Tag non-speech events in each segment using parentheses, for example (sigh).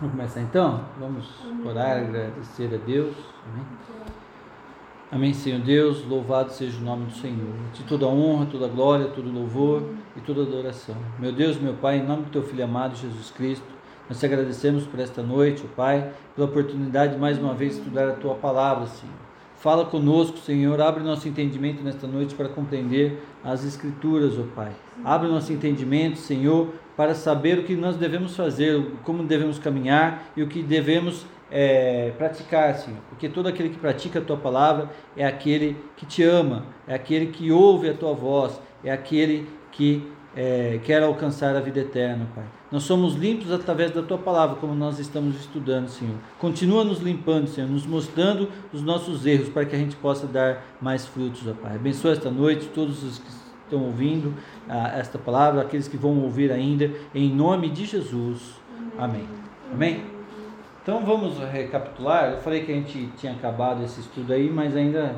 Vamos começar então? Vamos orar, agradecer a Deus. Amém. Amém, Senhor Deus, louvado seja o nome do Senhor. De toda honra, toda glória, todo louvor e toda adoração. Meu Deus, meu Pai, em nome do teu Filho amado Jesus Cristo, nós te agradecemos por esta noite, ó Pai, pela oportunidade de mais uma vez estudar a tua palavra, Senhor. Fala conosco, Senhor, abre nosso entendimento nesta noite para compreender as Escrituras, ó Pai. Abre nosso entendimento, Senhor, para saber o que nós devemos fazer, como devemos caminhar e o que devemos é, praticar, Senhor. Porque todo aquele que pratica a tua palavra é aquele que te ama, é aquele que ouve a tua voz, é aquele que é, quer alcançar a vida eterna, Pai. Nós somos limpos através da tua palavra, como nós estamos estudando, Senhor. Continua nos limpando, Senhor, nos mostrando os nossos erros para que a gente possa dar mais frutos, ó Pai. Abençoa esta noite todos os que estão ouvindo ah, esta palavra, aqueles que vão ouvir ainda, em nome de Jesus. Amém. Amém. Então vamos recapitular. Eu falei que a gente tinha acabado esse estudo aí, mas ainda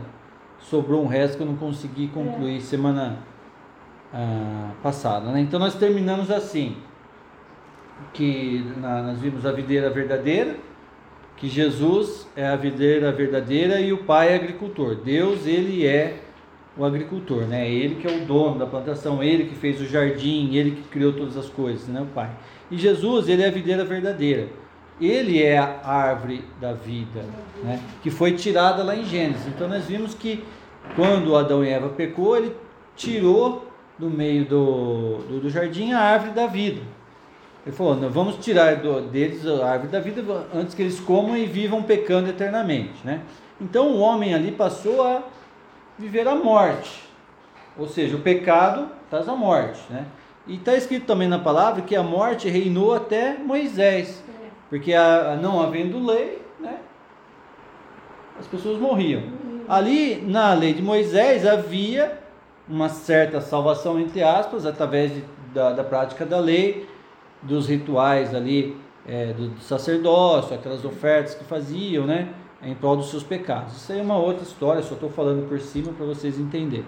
sobrou um resto que eu não consegui concluir semana ah, passada. Né? Então nós terminamos assim, que na, nós vimos a videira verdadeira, que Jesus é a videira verdadeira e o Pai é agricultor. Deus ele é o agricultor, né? Ele que é o dono da plantação, ele que fez o jardim, ele que criou todas as coisas, né, o Pai. E Jesus, ele é a videira verdadeira. Ele é a árvore da vida, né? Que foi tirada lá em Gênesis. Então nós vimos que quando Adão e Eva pecou, ele tirou do meio do, do, do jardim a árvore da vida. Ele falou: vamos tirar do, deles a árvore da vida antes que eles comam e vivam pecando eternamente, né? Então o homem ali passou a viver a morte. Ou seja, o pecado traz a morte. Né? E está escrito também na palavra que a morte reinou até Moisés. Porque a, não havendo lei, né, as pessoas morriam. Ali na lei de Moisés havia uma certa salvação, entre aspas, através de, da, da prática da lei, dos rituais ali é, do, do sacerdócio, aquelas ofertas que faziam, né? Em prol dos seus pecados. Isso aí é uma outra história, só estou falando por cima para vocês entenderem.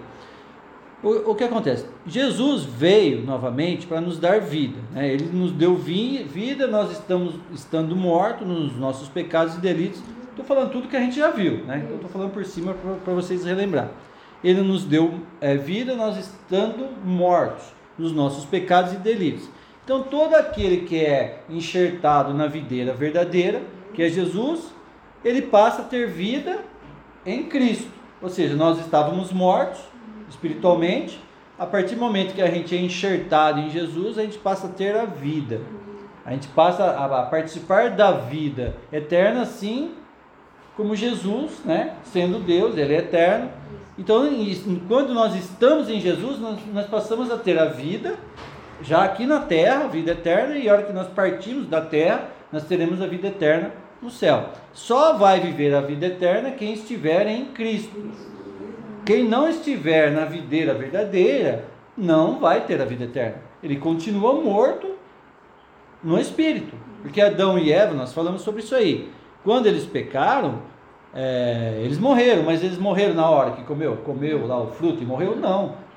O, o, que acontece? Jesus veio novamente para nos dar vida. Né? Ele nos deu vida, nós estamos estando mortos nos nossos pecados e delitos. Estou falando tudo que a gente já viu, né? Então estou falando por cima para vocês relembrar. Ele nos deu é, vida, nós estando mortos nos nossos pecados e delitos. Então todo aquele que é enxertado na videira verdadeira, que é Jesus, ele passa a ter vida em Cristo. Ou seja, nós estávamos mortos espiritualmente, a partir do momento que a gente é enxertado em Jesus, a gente passa a ter a vida. A gente passa a, participar da vida eterna, assim como Jesus, né? Sendo Deus, Ele é eterno. Então, quando nós estamos em Jesus, nós, nós passamos a ter a vida, já aqui na terra, a vida eterna, e a hora que nós partimos da terra, nós teremos a vida eterna no céu. Só vai viver a vida eterna quem estiver em Cristo. Quem não estiver na videira verdadeira, não vai ter a vida eterna. Ele continua morto no espírito. Porque Adão e Eva, nós falamos sobre isso aí. Quando eles pecaram, é, eles morreram, mas eles morreram na hora que comeu, comeu lá o fruto e morreu? Não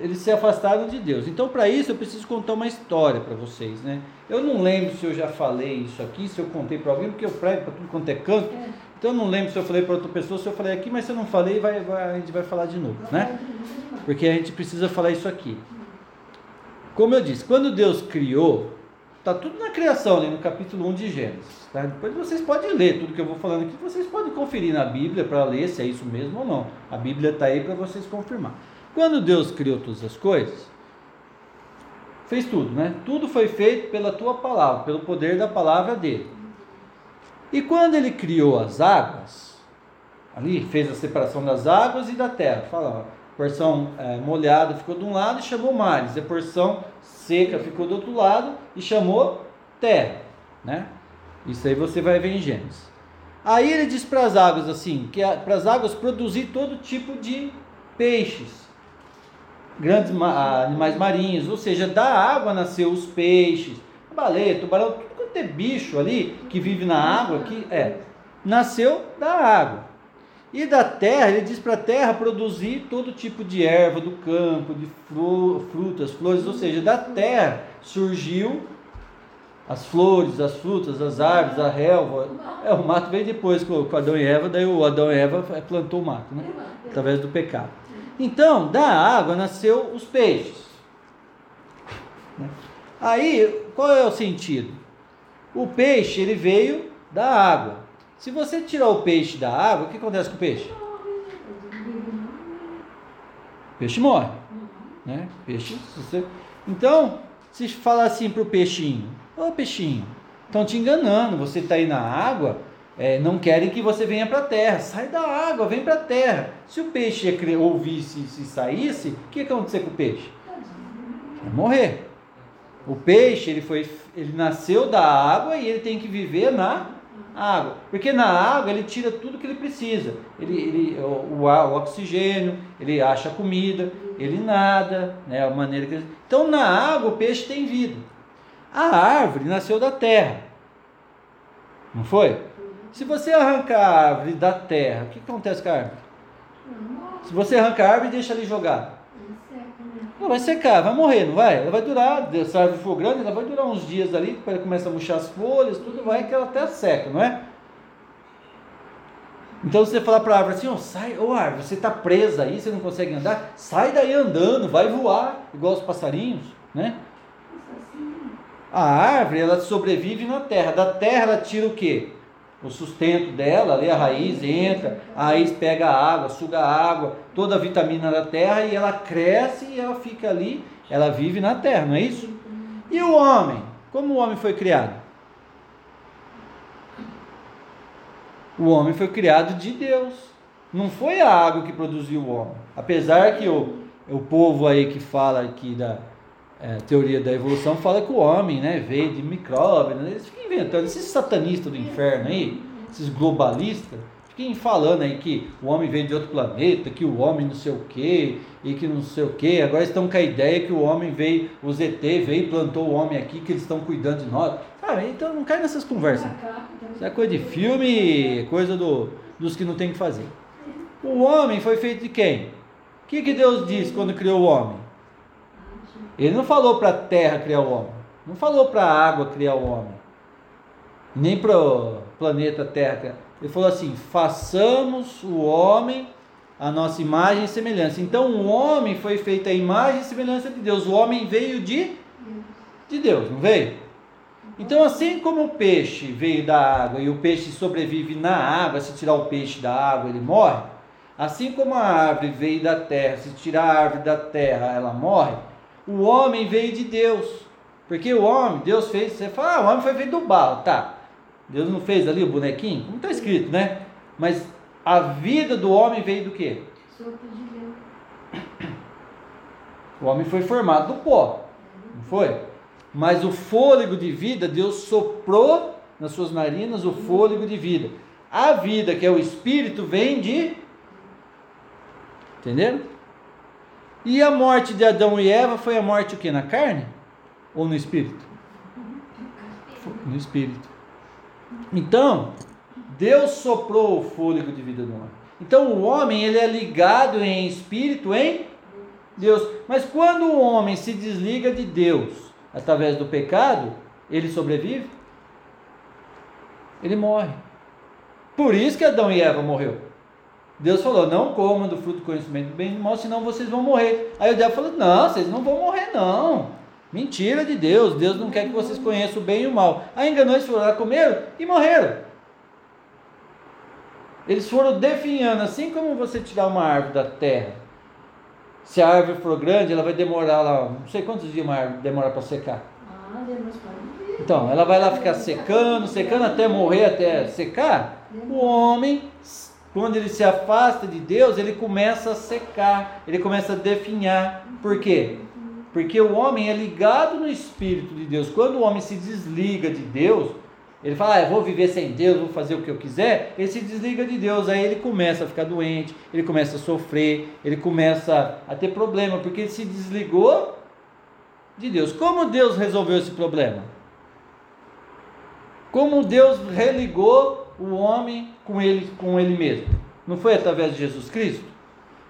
eles se afastaram de Deus. Então, para isso, eu preciso contar uma história para vocês, né? Eu não lembro se eu já falei isso aqui, se eu contei para alguém, porque eu prego para tudo quanto é canto. É. Então, eu não lembro se eu falei para outra pessoa, se eu falei aqui, mas se eu não falei, vai, vai, a gente vai falar de novo, né? Porque a gente precisa falar isso aqui. Como eu disse, quando Deus criou, está tudo na criação, né, no capítulo 1 de Gênesis. Tá? Depois vocês podem ler tudo que eu vou falando aqui, vocês podem conferir na Bíblia para ler se é isso mesmo ou não. A Bíblia está aí para vocês confirmar. Quando Deus criou todas as coisas, fez tudo, né? Tudo foi feito pela tua palavra, pelo poder da palavra dele. E quando ele criou as águas, ali fez a separação das águas e da terra. Fala, porção é, molhada ficou de um lado e chamou mares, a porção seca ficou do outro lado e chamou terra, né? Isso aí você vai ver em Gênesis. Aí ele diz para as águas assim, que para as águas produzir todo tipo de peixes grandes animais marinhos, ou seja, da água nasceu os peixes, baleia, tubarão, tudo quanto é bicho ali que vive na água, que é, nasceu da água. E da terra, ele diz para a terra produzir todo tipo de erva do campo, de frutas, flores, ou seja, da terra surgiu as flores, as frutas, as árvores, a relva. É, o mato veio depois com, Adão e Eva, daí o Adão e Eva plantou o mato, né? Através do pecado. Então, da água nasceu os peixes. Aí, qual é o sentido? O peixe, ele veio da água. Se você tirar o peixe da água, o que acontece com o peixe? O peixe morre. Né? Peixe, você... Então, se falar assim para o peixinho, Ô peixinho, estão te enganando, você está aí na água, é, não querem que você venha para a terra. Sai da água, vem para a terra. Se o peixe ouvisse e saísse, o que ia acontecer com o peixe? Ia morrer. O peixe, ele, foi, ele nasceu da água e ele tem que viver na água. Porque na água ele tira tudo que ele precisa. Ele, ele, o, o, oxigênio, ele acha comida, ele nada, né, a maneira que Então na água o peixe tem vida. A árvore nasceu da terra. Não foi? Se você arrancar a árvore da terra, o que acontece com a árvore? Se você arranca a árvore e deixa ali jogada. Ela vai secar, vai morrer, não vai? Ela vai durar, se a árvore for grande, ela vai durar uns dias ali, depois ela começa a murchar as folhas, tudo vai que ela até seca, não é? Então você falar para a árvore assim, oh, sai, ô oh, árvore, você está presa aí, você não consegue andar, sai daí andando, vai voar, igual os passarinhos, né? A árvore, ela sobrevive na terra. Da terra ela tira o quê? O sustento dela, ali a raiz entra, a raiz pega a água, suga a água, toda a vitamina da terra e ela cresce e ela fica ali, ela vive na terra, não é isso? E o homem? Como o homem foi criado? O homem foi criado de Deus. Não foi a água que produziu o homem. Apesar que o, o povo aí que fala aqui da, é, teoria da evolução fala que o homem né, veio de micróbio, né? eles ficam inventando, esses satanistas do inferno aí, esses globalistas, ficam falando aí que o homem veio de outro planeta, que o homem não sei o que, e que não sei o que, agora estão com a ideia que o homem veio, o ZT veio e plantou o homem aqui, que eles estão cuidando de nós. Então não cai nessas conversas. Isso é coisa de filme, coisa do, dos que não tem que fazer. O homem foi feito de quem? O que, que Deus disse quando criou o homem? Ele não falou para a terra criar o homem, não falou para a água criar o homem, nem para o planeta Terra. Ele falou assim: façamos o homem a nossa imagem e semelhança. Então o homem foi feito a imagem e semelhança de Deus. O homem veio de, de Deus, não veio? Então, assim como o peixe veio da água e o peixe sobrevive na água, se tirar o peixe da água ele morre, assim como a árvore veio da terra, se tirar a árvore da terra ela morre, o homem veio de Deus. Porque o homem, Deus fez, você fala, ah, o homem foi feito do barro, tá. Deus não fez ali o bonequinho? Como está escrito, né? Mas a vida do homem veio do quê? O homem foi formado do pó, não foi? Mas o fôlego de vida, Deus soprou nas suas narinas o fôlego de vida. A vida, que é o espírito, vem de. Entenderam? E a morte de Adão e Eva foi a morte o que? Na carne? Ou no espírito? No espírito. Então, Deus soprou o fôlego de vida no homem. Então o homem ele é ligado em espírito em Deus. Mas quando o homem se desliga de Deus através do pecado, ele sobrevive? Ele morre. Por isso que Adão e Eva morreu. Deus falou: não comam do fruto do conhecimento do bem e do mal, senão vocês vão morrer. Aí o diabo falou: não, vocês não vão morrer, não. Mentira de Deus. Deus não quer que vocês conheçam o bem e o mal. Aí enganou, eles foram lá, comeram e morreram. Eles foram definhando, assim como você tirar uma árvore da terra. Se a árvore for grande, ela vai demorar lá, não sei quantos dias uma árvore demora para secar. Ah, então, ela vai lá ficar secando, secando até morrer, até secar. O homem quando ele se afasta de Deus, ele começa a secar, ele começa a definhar. Por quê? Porque o homem é ligado no Espírito de Deus. Quando o homem se desliga de Deus, ele fala, ah, eu vou viver sem Deus, vou fazer o que eu quiser. Ele se desliga de Deus, aí ele começa a ficar doente, ele começa a sofrer, ele começa a ter problema, porque ele se desligou de Deus. Como Deus resolveu esse problema? Como Deus religou o homem com ele, com ele mesmo. Não foi através de Jesus Cristo?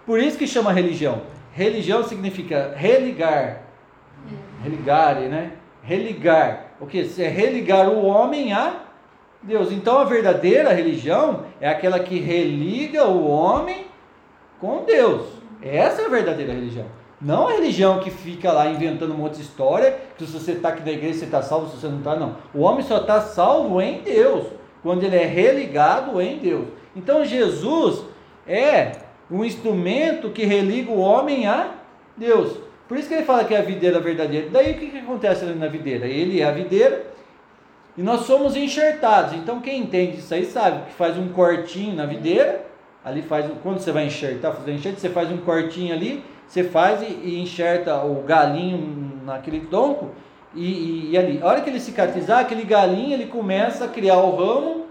Por isso que chama religião. Religião significa religar. Religare, né? Religar. o que? É religar o homem a Deus. Então a verdadeira religião é aquela que religa o homem com Deus. Essa é a verdadeira religião. Não a religião que fica lá inventando um monte de história, que se você está aqui na igreja você está salvo, se você não está, não. O homem só está salvo em Deus, quando ele é religado em Deus. Então Jesus é um instrumento que religa o homem a Deus. Por isso que ele fala que é a videira verdadeira. Daí o que, que acontece ali na videira? Ele é a videira e nós somos enxertados. Então quem entende isso aí sabe que faz um cortinho na videira, ali faz, quando você vai enxertar, fazer enxerto, você faz um cortinho ali, você faz e, e enxerta o galinho naquele tronco e, e, e, ali. A hora que ele cicatrizar, aquele galinho ele começa a criar o ramo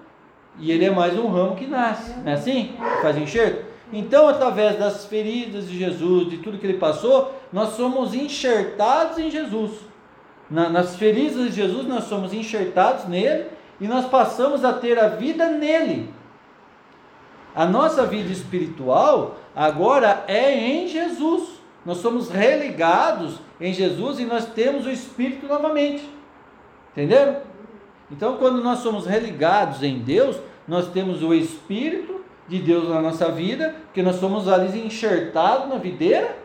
e ele é mais um ramo que nasce. Não é assim? Faz enxerto? Então, através das feridas de Jesus, de tudo que ele passou, nós somos enxertados em Jesus. Na, nas feridas de Jesus, nós somos enxertados nele e nós passamos a ter a vida nele. A nossa vida espiritual agora é em Jesus. Nós somos religados em Jesus e nós temos o Espírito novamente. Entenderam? Então, quando nós somos religados em Deus, nós temos o Espírito de Deus na nossa vida, que nós somos ali enxertados na videira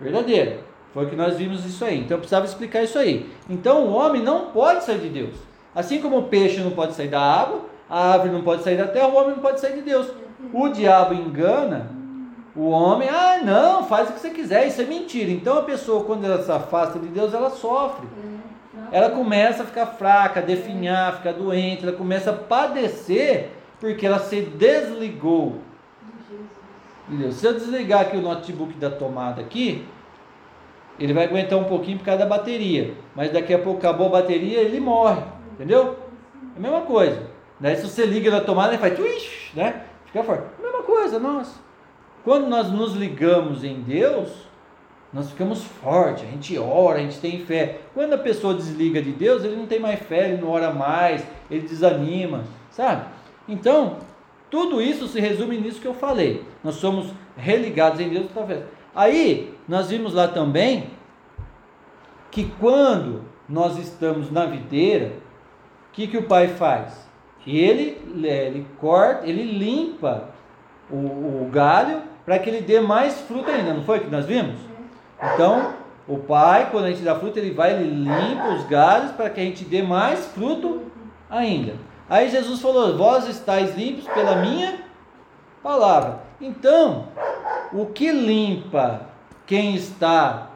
verdadeira. Foi que nós vimos isso aí. Então eu precisava explicar isso aí. Então o homem não pode sair de Deus. Assim como o peixe não pode sair da água, a árvore não pode sair da terra, o homem não pode sair de Deus. O diabo engana o homem, ah, não, faz o que você quiser, isso é mentira. Então a pessoa, quando ela se afasta de Deus, ela sofre. Ela começa a ficar fraca, a definhar, ficar doente, ela começa a padecer porque ela se desligou. Se eu desligar aqui o notebook da tomada aqui, ele vai aguentar um pouquinho por causa da bateria. Mas daqui a pouco acabou a bateria, ele morre. Entendeu? É a mesma coisa. Daí se você liga na tomada, ele faz né? Fica forte. A mesma coisa, nós. Quando nós nos ligamos em Deus, nós ficamos fortes, a gente ora, a gente tem fé. Quando a pessoa desliga de Deus, ele não tem mais fé, ele não ora mais, ele desanima, sabe? Então, tudo isso se resume nisso que eu falei. Nós somos religados em Deus através. Aí, nós vimos lá também que quando nós estamos na videira, o que, que o pai faz? Ele, ele corta, ele limpa o, o galho para que ele dê mais fruta ainda, não foi que nós vimos? Então, o pai, quando a gente dá fruta, ele vai, ele limpa os galhos para que a gente dê mais fruto ainda. Aí Jesus falou: Vós estáis limpos pela minha palavra. Então, o que limpa quem está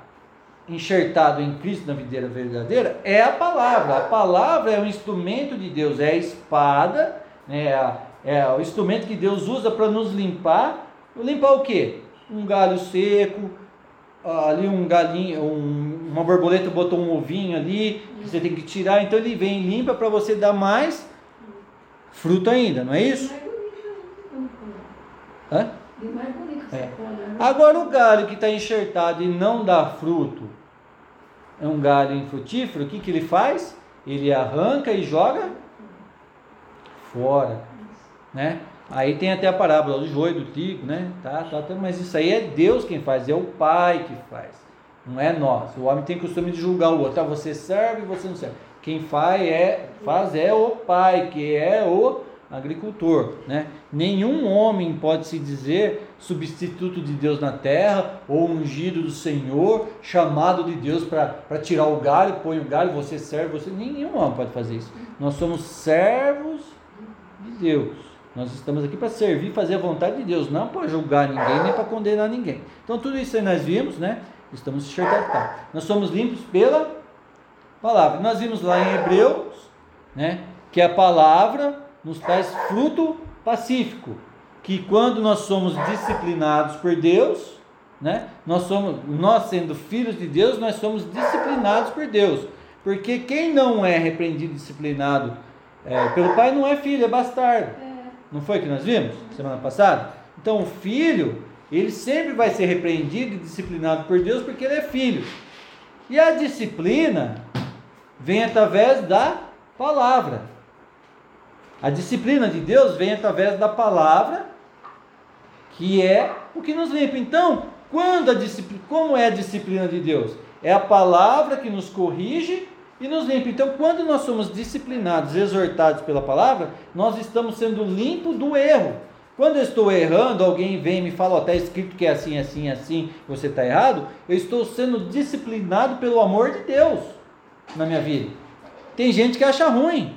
enxertado em Cristo na videira verdadeira é a palavra. A palavra é o instrumento de Deus, é a espada, né, é, é o instrumento que Deus usa para nos limpar. Limpar o quê? Um galho seco, ali um galinho, um, uma borboleta botou um ovinho ali, você tem que tirar, então ele vem e limpa para você dar mais fruto ainda, não é isso? Hã? É. Né? Agora o galho que está enxertado e não dá fruto, é um galho infrutífero, o que, que ele faz? Ele arranca e joga fora, né? Aí tem até a parábola do joio, do trigo, né? Tá, tá, tá, mas isso aí é Deus quem faz, é o Pai que faz, não é nós. O homem tem costume de julgar o outro, tá? Você serve você não serve. Quem faz é, faz é o Pai, que é o agricultor. Né? Nenhum homem pode se dizer substituto de Deus na terra ou ungido do Senhor, chamado de Deus para tirar o galho, põe o galho, você serve, você. Nenhum homem pode fazer isso. Nós somos servos de Deus. Nós estamos aqui para servir, fazer a vontade de Deus, não para julgar ninguém, nem para condenar ninguém. Então tudo isso aí nós vimos, né? Estamos enxergados. Tá. Nós somos limpos pela palavra. Nós vimos lá em Hebreus, né? Que a palavra nos traz fruto pacífico, que quando nós somos disciplinados por Deus, né, nós somos, nós sendo filhos de Deus, nós somos disciplinados por Deus, porque quem não é repreendido, disciplinado é, pelo pai não é filho, é bastardo. Não foi que nós vimos semana passada? Então o filho, ele sempre vai ser repreendido e disciplinado por Deus porque ele é filho. E a disciplina vem através da palavra. A disciplina de Deus vem através da palavra, que é o que nos limpa. Então, quando a disciplina, como é a disciplina de Deus? É a palavra que nos corrige e nos limpa. Então, quando nós somos disciplinados, exortados pela palavra, nós estamos sendo limpos do erro. Quando eu estou errando, alguém vem e me fala, está escrito que é assim, assim, assim, você está errado, eu estou sendo disciplinado pelo amor de Deus na minha vida. Tem gente que acha ruim.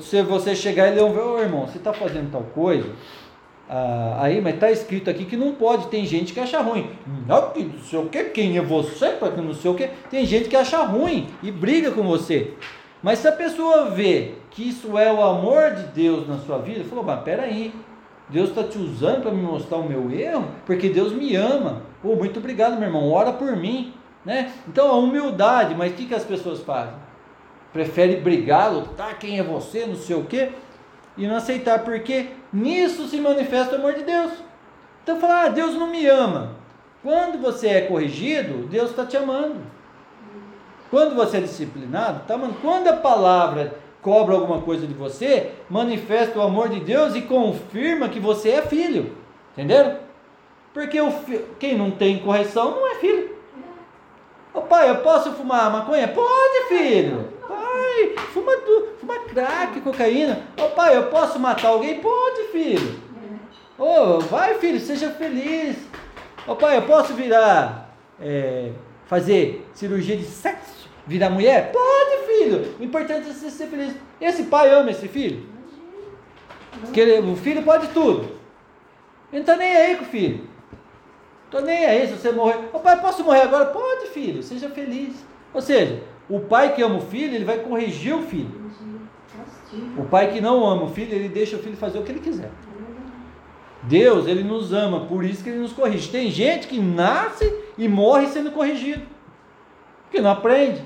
Se você chegar e ler um, oh, irmão, você está fazendo tal coisa, ah, aí, mas está escrito aqui que não pode. Tem gente que acha ruim. Não, que não sei o que, quem é você para que não sei o que. Tem gente que acha ruim e briga com você. Mas se a pessoa vê que isso é o amor de Deus na sua vida, falou, mas peraí, Deus está te usando para me mostrar o meu erro, porque Deus me ama. Oh, muito obrigado, meu irmão, ora por mim. Né? Então, a humildade, mas o que, que as pessoas fazem? Prefere brigar, lutar, quem é você, não sei o que, e não aceitar, porque nisso se manifesta o amor de Deus. Então, falar, ah, Deus não me ama. Quando você é corrigido, Deus está te amando. Quando você é disciplinado, está amando. Quando a palavra cobra alguma coisa de você, manifesta o amor de Deus e confirma que você é filho. Entenderam? Porque o fi... quem não tem correção não é filho. Ô pai, eu posso fumar maconha? Pode, filho. Pai, fuma, fuma crack, cocaína. Ô pai, eu posso matar alguém? Pode, filho. Ô, vai, filho, seja feliz. Ô pai, eu posso virar, é, fazer cirurgia de sexo? Virar mulher? Pode, filho. O importante é você ser feliz. Esse pai ama esse filho? Porque ele, o filho pode tudo. Ele não está nem aí com o filho. Estou nem aí se você morrer. O pai, posso morrer agora? Pode, filho. Seja feliz. Ou seja, o pai que ama o filho, ele vai corrigir o filho. O pai que não ama o filho, ele deixa o filho fazer o que ele quiser. Deus, ele nos ama, por isso que ele nos corrige. Tem gente que nasce e morre sendo corrigido. Porque não aprende.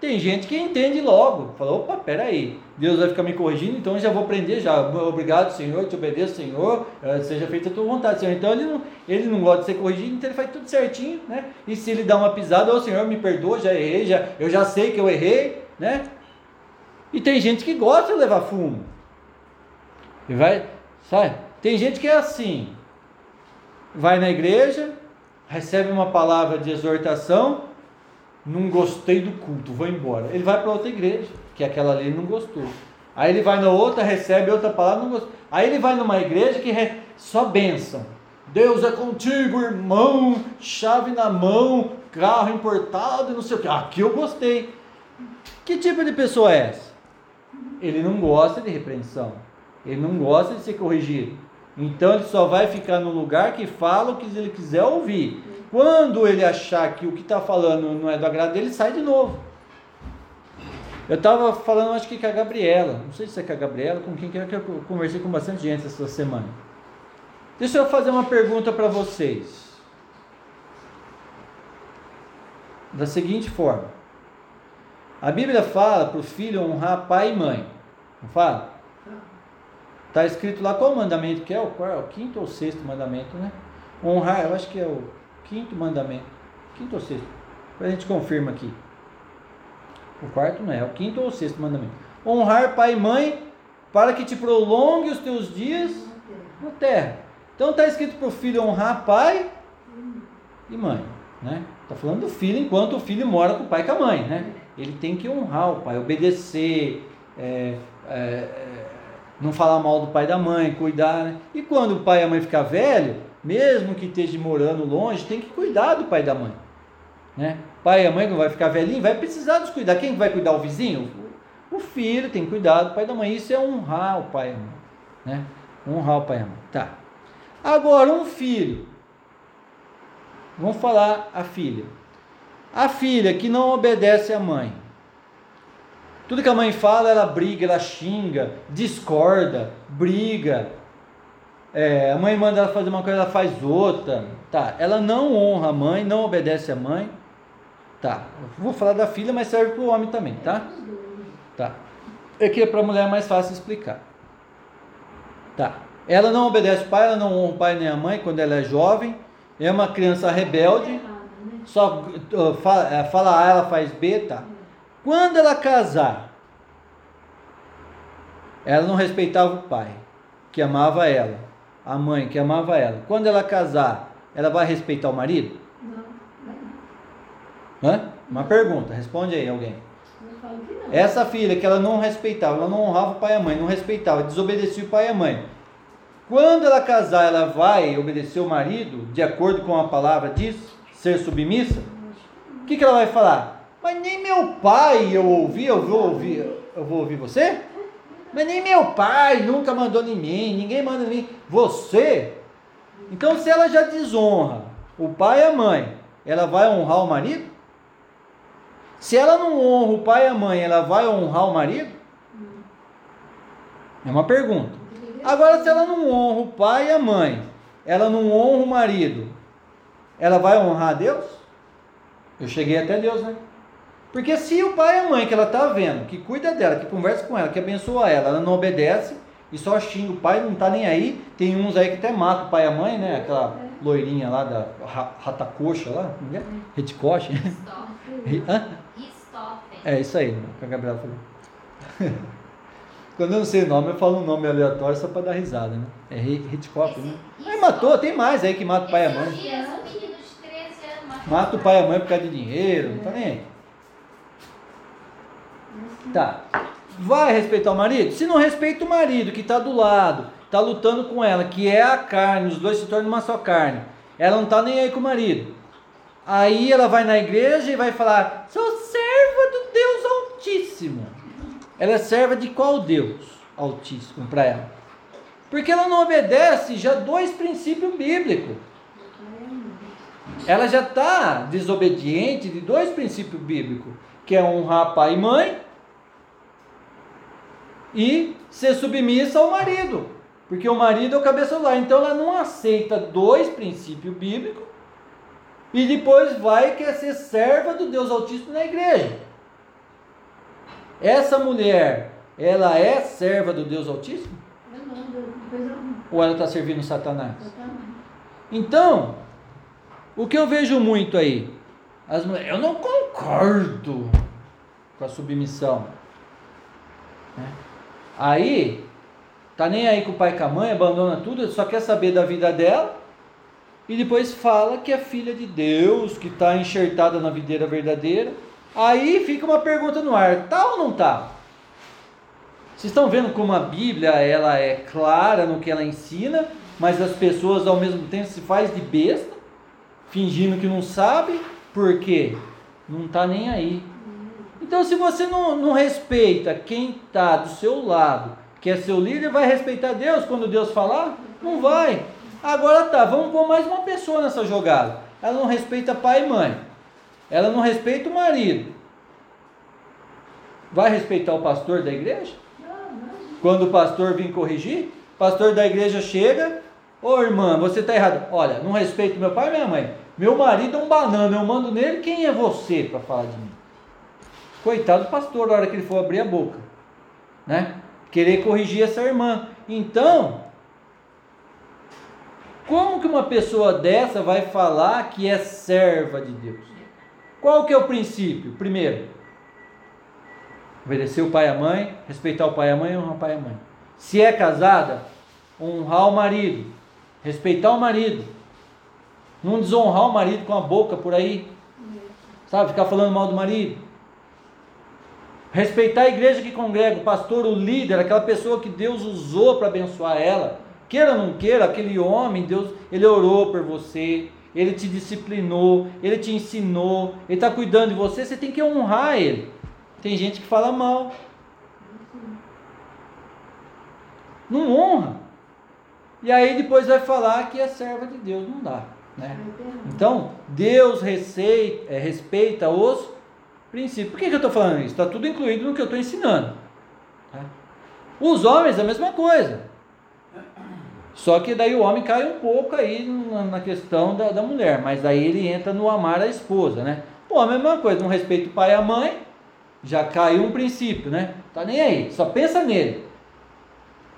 Tem gente que entende logo, fala, opa, peraí, Deus vai ficar me corrigindo, então eu já vou aprender já. Obrigado, Senhor, te obedeço, Senhor, eh, seja feita a tua vontade, Senhor. Então ele não, ele não gosta de ser corrigido, então ele faz tudo certinho, né? E se ele dá uma pisada, ô oh, Senhor, me perdoa, já errei, já, eu já sei que eu errei, né? E tem gente que gosta de levar fumo. E vai, sabe? Tem gente que é assim, vai na igreja, recebe uma palavra de exortação, não gostei do culto, vou embora. Ele vai para outra igreja, que aquela ali não gostou. Aí ele vai na outra, recebe outra palavra, não gostou. Aí ele vai numa igreja que re... só bênção. Deus é contigo, irmão, chave na mão, carro importado, não sei o que. Aqui eu gostei. Que tipo de pessoa é essa? Ele não gosta de repreensão. Ele não gosta de ser corrigido. Então ele só vai ficar no lugar que fala o que ele quiser ouvir. Quando ele achar que o que está falando não é do agrado dele, sai de novo. Eu estava falando, acho que com a Gabriela, não sei se é com a Gabriela, com quem que é que eu conversei com bastante gente essa semana. Deixa eu fazer uma pergunta para vocês. Da seguinte forma: a Bíblia fala para o filho honrar pai e mãe, não fala? Está escrito lá qual o mandamento que é? O, qual, o quinto ou sexto mandamento, né? Honrar, eu acho que é o Quinto mandamento. Quinto ou sexto? A gente confirma aqui. O quarto não é, é o quinto ou sexto mandamento. Honrar pai e mãe para que te prolongue os teus dias na terra. Então está escrito para o filho honrar pai e mãe. Né? Está falando do filho enquanto o filho mora com o pai e com a mãe. Né? Ele tem que honrar o pai, obedecer, é, é, é, não falar mal do pai e da mãe, cuidar. Né? E quando o pai e a mãe ficar velho, mesmo que esteja morando longe, tem que cuidar do pai e da mãe. Né? Pai e a mãe não vai ficar velhinho, vai precisar dos cuidar. Quem vai cuidar? O vizinho? O filho tem que cuidar do pai e da mãe. Isso é honrar o pai e a mãe. Né? Honrar o pai e a mãe. Tá. Agora, um filho. Vamos falar a filha. A filha que não obedece à mãe. Tudo que a mãe fala, ela briga, ela xinga, discorda, briga, é, a mãe manda ela fazer uma coisa, ela faz outra. Tá, ela não honra a mãe, não obedece a mãe. Tá, vou falar da filha, mas serve para o homem também, tá? Tá. É que para a mulher é mais fácil explicar. Tá. Ela não obedece o pai, ela não honra o pai nem a mãe quando ela é jovem. É uma criança rebelde. Só fala, é, fala A, ela faz B, tá? Quando ela casar, ela não respeitava o pai, que amava ela a mãe que amava ela, quando ela casar, ela vai respeitar o marido? Não, Hã? Uma pergunta, responde aí alguém. Essa filha que ela não respeitava, ela não honrava o pai e a mãe, não respeitava, desobedecia o pai e a mãe. Quando ela casar, ela vai obedecer o marido, de acordo com a palavra diz, ser submissa? O que, que ela vai falar? Mas nem meu pai eu ouvi, eu vou ouvir, eu vou ouvir você? Mas nem meu pai nunca mandou em mim, ninguém manda em mim. Você? Então se ela já desonra o pai e a mãe, ela vai honrar o marido? Se ela não honra o pai e a mãe, ela vai honrar o marido? É uma pergunta. Agora, se ela não honra o pai e a mãe, ela não honra o marido, ela vai honrar a Deus? Eu cheguei até Deus, né? Porque se o pai e a mãe que ela está vendo, que cuida dela, que conversa com ela, que abençoa ela, ela não obedece e só xinga o pai, não está nem aí. Tem uns aí que até mata o pai e a mãe, né? Aquela loirinha lá da ratacoxa lá, não é? Reticoche. É isso aí, que a Gabriela falou. (laughs) Quando eu não sei o nome, eu falo um nome aleatório só para dar risada, né? É Hitchcock, né? Aí matou, tem mais aí que mata o pai e a mãe. Mata o pai e a mãe por causa de dinheiro, não tá nem aí. Tá. Vai respeitar o marido? Se não respeita o marido que está do lado, está lutando com ela, que é a carne, os dois se tornam uma só carne. Ela não está nem aí com o marido. Aí ela vai na igreja e vai falar: sou serva do Deus Altíssimo. Ela é serva de qual Deus Altíssimo para ela? Porque ela não obedece já dois princípios bíblicos. Ela já está desobediente de dois princípios bíblicos, que é honrar pai e mãe e ser submissa ao marido. Porque o marido é o cabeça do lar. Então ela não aceita dois princípios bíblicos e depois vai quer ser serva do Deus Altíssimo na igreja. Essa mulher, ela é serva do Deus Altíssimo? Ou ela está servindo Satanás? Então, o que eu vejo muito aí? As mulheres, eu não concordo com a submissão. Né? Aí, tá nem aí com o pai e com a mãe, abandona tudo, só quer saber da vida dela e depois fala que é filha de Deus, que está enxertada na videira verdadeira. Aí fica uma pergunta no ar: tá ou não tá? Vocês estão vendo como a Bíblia ela é clara no que ela ensina, mas as pessoas ao mesmo tempo se faz de besta, fingindo que não sabe, por quê? Não está nem aí. Então, se você não, não respeita quem está do seu lado, que é seu líder, vai respeitar Deus quando Deus falar? Não vai. Agora tá, vamos pôr mais uma pessoa nessa jogada. Ela não respeita pai e mãe. Ela não respeita o marido. Vai respeitar o pastor da igreja? Quando o pastor vir corrigir, o pastor da igreja chega, ô oh, irmã, você está errado. Olha, não respeito meu pai e minha mãe. Meu marido é um banana, eu mando nele, quem é você para falar de mim? Coitado do pastor, na hora que ele for abrir a boca, né? Querer corrigir essa irmã. Então, como que uma pessoa dessa vai falar que é serva de Deus? Qual que é o princípio? Primeiro, obedecer o pai e a mãe, respeitar o pai e a mãe honrar o pai e a mãe. Se é casada, honrar o marido, respeitar o marido. Não desonrar o marido com a boca por aí. Sabe, ficar falando mal do marido. Respeitar a igreja que congrega, o pastor, o líder, aquela pessoa que Deus usou para abençoar ela. Queira ou não queira, aquele homem, Deus, ele orou por você, ele te disciplinou, ele te ensinou, ele está cuidando de você, você tem que honrar ele. Tem gente que fala mal. Não honra. E aí depois vai falar que é serva de Deus. Não dá. Né? Então, Deus receita, é, respeita os princípios. Por que, que eu estou falando isso? Está tudo incluído no que eu estou ensinando. Tá? Os homens, a mesma coisa. Só que daí o homem cai um pouco aí na questão da, da mulher, mas daí ele entra no amar a esposa, né? Pô, a mesma coisa, não respeita o pai e a mãe, já caiu um princípio, né? Tá nem aí, só pensa nele.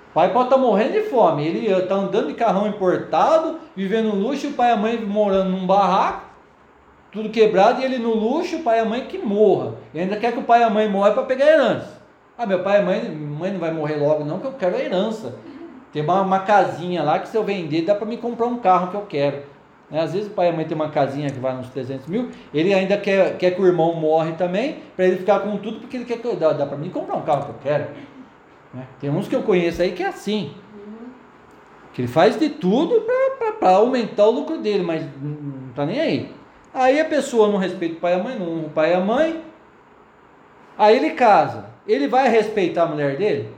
O pai pode estar tá morrendo de fome, ele está andando de carrão importado, vivendo luxo, o pai e a mãe morando num barraco, tudo quebrado, e ele no luxo, o pai e a mãe que morra. E ainda quer que o pai e a mãe morram para pegar a herança. Ah, meu pai e mãe, mãe não vai morrer logo não, que eu quero a herança. Tem uma, uma casinha lá que se eu vender dá para me comprar um carro que eu quero. Né? Às vezes o pai e a mãe tem uma casinha que vale uns 300 mil, ele ainda quer, quer que o irmão morre também, para ele ficar com tudo, porque ele quer que dá, dá para mim comprar um carro que eu quero. Né? Tem uns que eu conheço aí que é assim. Que ele faz de tudo para aumentar o lucro dele, mas não está nem aí. Aí a pessoa não respeita o pai e a mãe, não o pai e a mãe. Aí ele casa. Ele vai respeitar a mulher dele?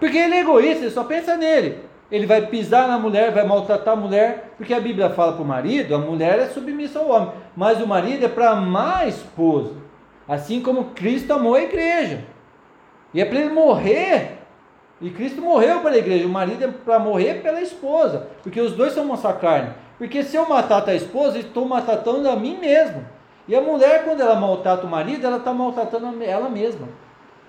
Porque ele é egoísta, ele só pensa nele. Ele vai pisar na mulher, vai maltratar a mulher, porque a Bíblia fala para o marido, a mulher é submissa ao homem, mas o marido é para amar a esposa, assim como Cristo amou a igreja. E é para ele morrer. E Cristo morreu pela igreja, o marido é para morrer pela esposa, porque os dois são uma só carne. Porque se eu matar a esposa, estou maltratando a mim mesmo. E a mulher, quando ela maltrata o marido, ela está maltratando ela mesma.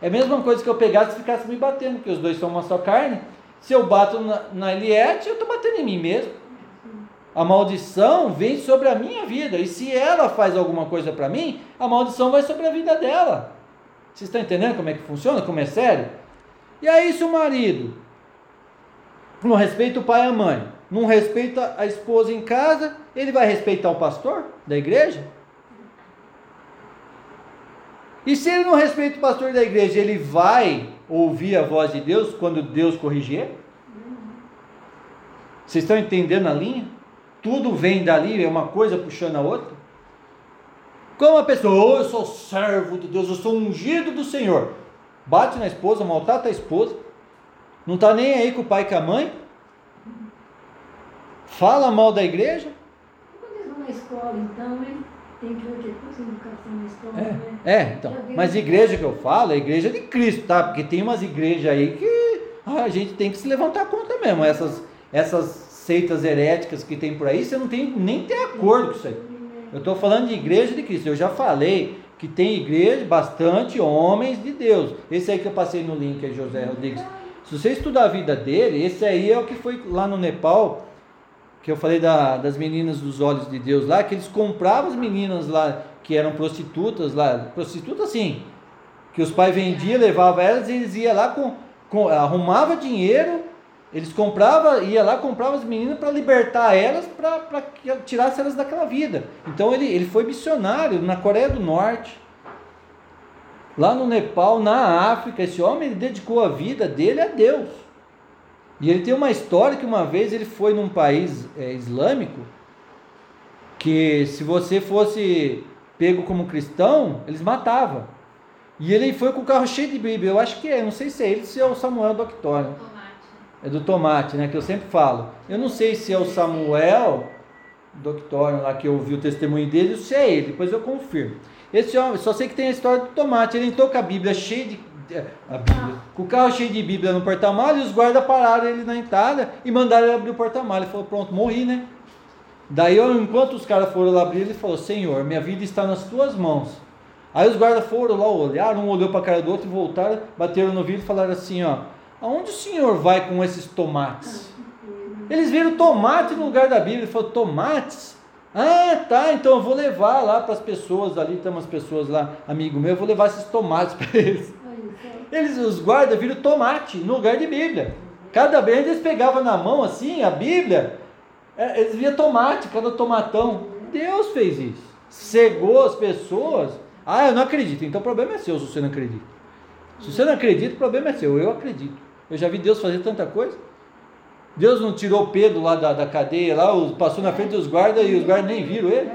É a mesma coisa que eu pegasse e ficasse me batendo, porque os dois são uma só carne. Se eu bato na, na Eliette, eu estou batendo em mim mesmo. A maldição vem sobre a minha vida. E se ela faz alguma coisa para mim, a maldição vai sobre a vida dela. Vocês estão entendendo como é que funciona? Como é sério? E aí, se o marido não respeita o pai e a mãe, não respeita a esposa em casa, ele vai respeitar o pastor da igreja? E se ele não respeita o pastor da igreja, ele vai ouvir a voz de Deus quando Deus corrigir? Vocês estão entendendo a linha? Tudo vem dali, é uma coisa puxando a outra. Como a pessoa, oh, eu sou servo de Deus, eu sou ungido do Senhor. Bate na esposa, maltrata a esposa. Não está nem aí com o pai e com a mãe. Fala mal da igreja. Quando eles vão na escola, então, ele tem que ver curso de educação na escola, é, né? É, então. Mas igreja que eu falo é igreja de Cristo, tá? Porque tem umas igrejas aí que a gente tem que se levantar contra mesmo. Essas, essas seitas heréticas que tem por aí, você não tem nem ter acordo com isso aí. Eu estou falando de igreja de Cristo. Eu já falei que tem igreja, bastante homens de Deus. Esse aí que eu passei no link é José Rodrigues. Se você estudar a vida dele, esse aí é o que foi lá no Nepal que eu falei da, das meninas dos olhos de Deus lá, que eles compravam as meninas lá que eram prostitutas lá, prostitutas sim, que os pais vendiam, levavam elas e eles iam lá com, com arrumava dinheiro, eles compravam, ia lá comprava as meninas para libertar elas, para tirar elas daquela vida. Então ele, ele foi missionário na Coreia do Norte, lá no Nepal, na África. Esse homem ele dedicou a vida dele a Deus. E ele tem uma história que uma vez ele foi num país é, islâmico que se você fosse pego como cristão, eles matavam. E ele foi com o carro cheio de Bíblia. Eu acho que é, não sei se é ele, se é o Samuel Doctório. É do tomate, né? Que eu sempre falo. Eu não sei se é o Samuel Doctório lá que eu ouvi o testemunho dele, ou se é ele, depois eu confirmo. Esse homem, só sei que tem a história do tomate. Ele entrou com a Bíblia cheia de a Bíblia. Com o carro cheio de Bíblia no porta-malha, os guardas pararam ele na entrada e mandaram ele abrir o porta-malha. Ele falou: Pronto, morri, né? Daí, enquanto os caras foram lá abrir, ele falou: Senhor, minha vida está nas tuas mãos. Aí os guardas foram lá, olharam, um olhou para a cara do outro e voltaram, bateram no vidro e falaram assim: Ó, aonde o senhor vai com esses tomates? Eles viram tomate no lugar da Bíblia. Ele falou: Tomates? Ah, tá, então eu vou levar lá para as pessoas ali, tem umas pessoas lá, amigo meu, eu vou levar esses tomates (laughs) para eles. Eles, os guardas, viram tomate no lugar de Bíblia. Cada vez eles pegavam na mão assim a Bíblia, é, eles viam tomate, cada tomatão. Deus fez isso. Cegou as pessoas. Ah, eu não acredito. Então o problema é seu se você não acredita. Se você não acredita, o problema é seu. Eu acredito. Eu já vi Deus fazer tanta coisa. Deus não tirou Pedro lá da, da cadeia, lá, passou na frente dos guardas e os guardas nem viram ele.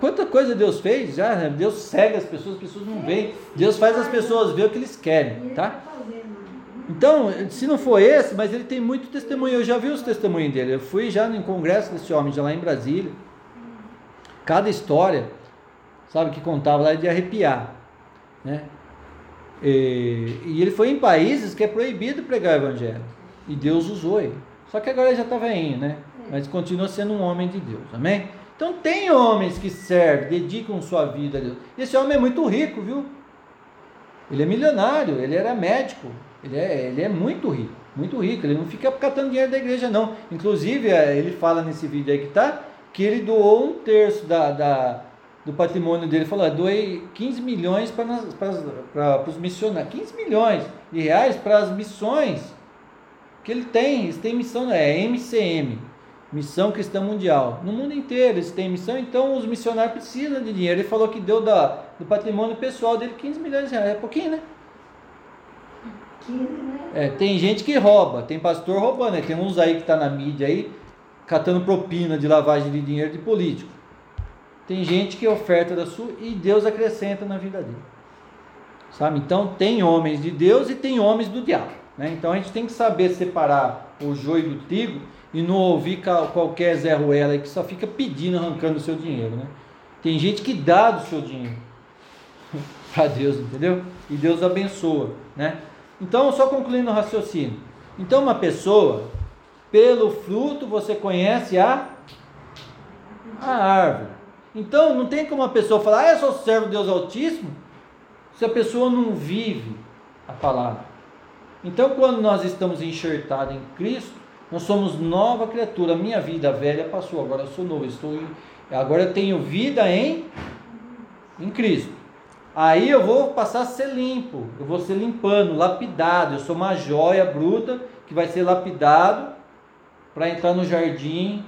Quanta coisa Deus fez já, né? Deus cega as pessoas, as pessoas não veem. Deus faz as pessoas ver o que eles querem, tá? Então, se não for esse, mas ele tem muito testemunho. Eu já vi os testemunhos dele. Eu fui já no congresso desse homem, já lá em Brasília. Cada história, sabe, que contava lá é de arrepiar, né? E, e ele foi em países que é proibido pregar o evangelho. E Deus usou ele. Só que agora ele já está veinho, né? Mas continua sendo um homem de Deus, amém? Então tem homens que servem, dedicam sua vida a Deus. Esse homem é muito rico, viu? Ele é milionário, ele era médico, ele é, ele é muito rico, muito rico. Ele não fica catando dinheiro da igreja, não. Inclusive, é, ele fala nesse vídeo aí que tá, que ele doou um terço da, da do patrimônio dele. Ele falou, ah, doei 15 milhões para os missionários, 15 milhões de reais para as missões que ele tem. Eles têm missão, é MCM Missão cristã mundial. No mundo inteiro eles têm missão, então os missionários precisam de dinheiro. Ele falou que deu da, do patrimônio pessoal dele 15 milhões de reais. É pouquinho, né? 15, né? É, tem gente que rouba, tem pastor roubando. né? Tem uns aí que tá na mídia aí, catando propina de lavagem de dinheiro de político. Tem gente que oferta da sua e Deus acrescenta na vida dele. Sabe? Então tem homens de Deus e tem homens do diabo. Né? Então a gente tem que saber separar o joio do trigo e não ouvir qualquer Zé Ruela que só fica pedindo, arrancando o seu dinheiro. Né? Tem gente que dá do seu dinheiro (laughs) para Deus, entendeu? E Deus abençoa. Né? Então, só concluindo o raciocínio. Então, uma pessoa, pelo fruto você conhece a, a árvore. Então, não tem como uma pessoa falar, ah, eu sou servo de Deus Altíssimo, se a pessoa não vive a palavra. Então, quando nós estamos enxertados em Cristo, nós somos nova criatura. Minha vida velha passou, agora eu sou novo. Estou em, agora eu tenho vida em, em Cristo. Aí eu vou passar a ser limpo, eu vou ser limpando, lapidado. Eu sou uma joia bruta que vai ser lapidado para entrar no jardim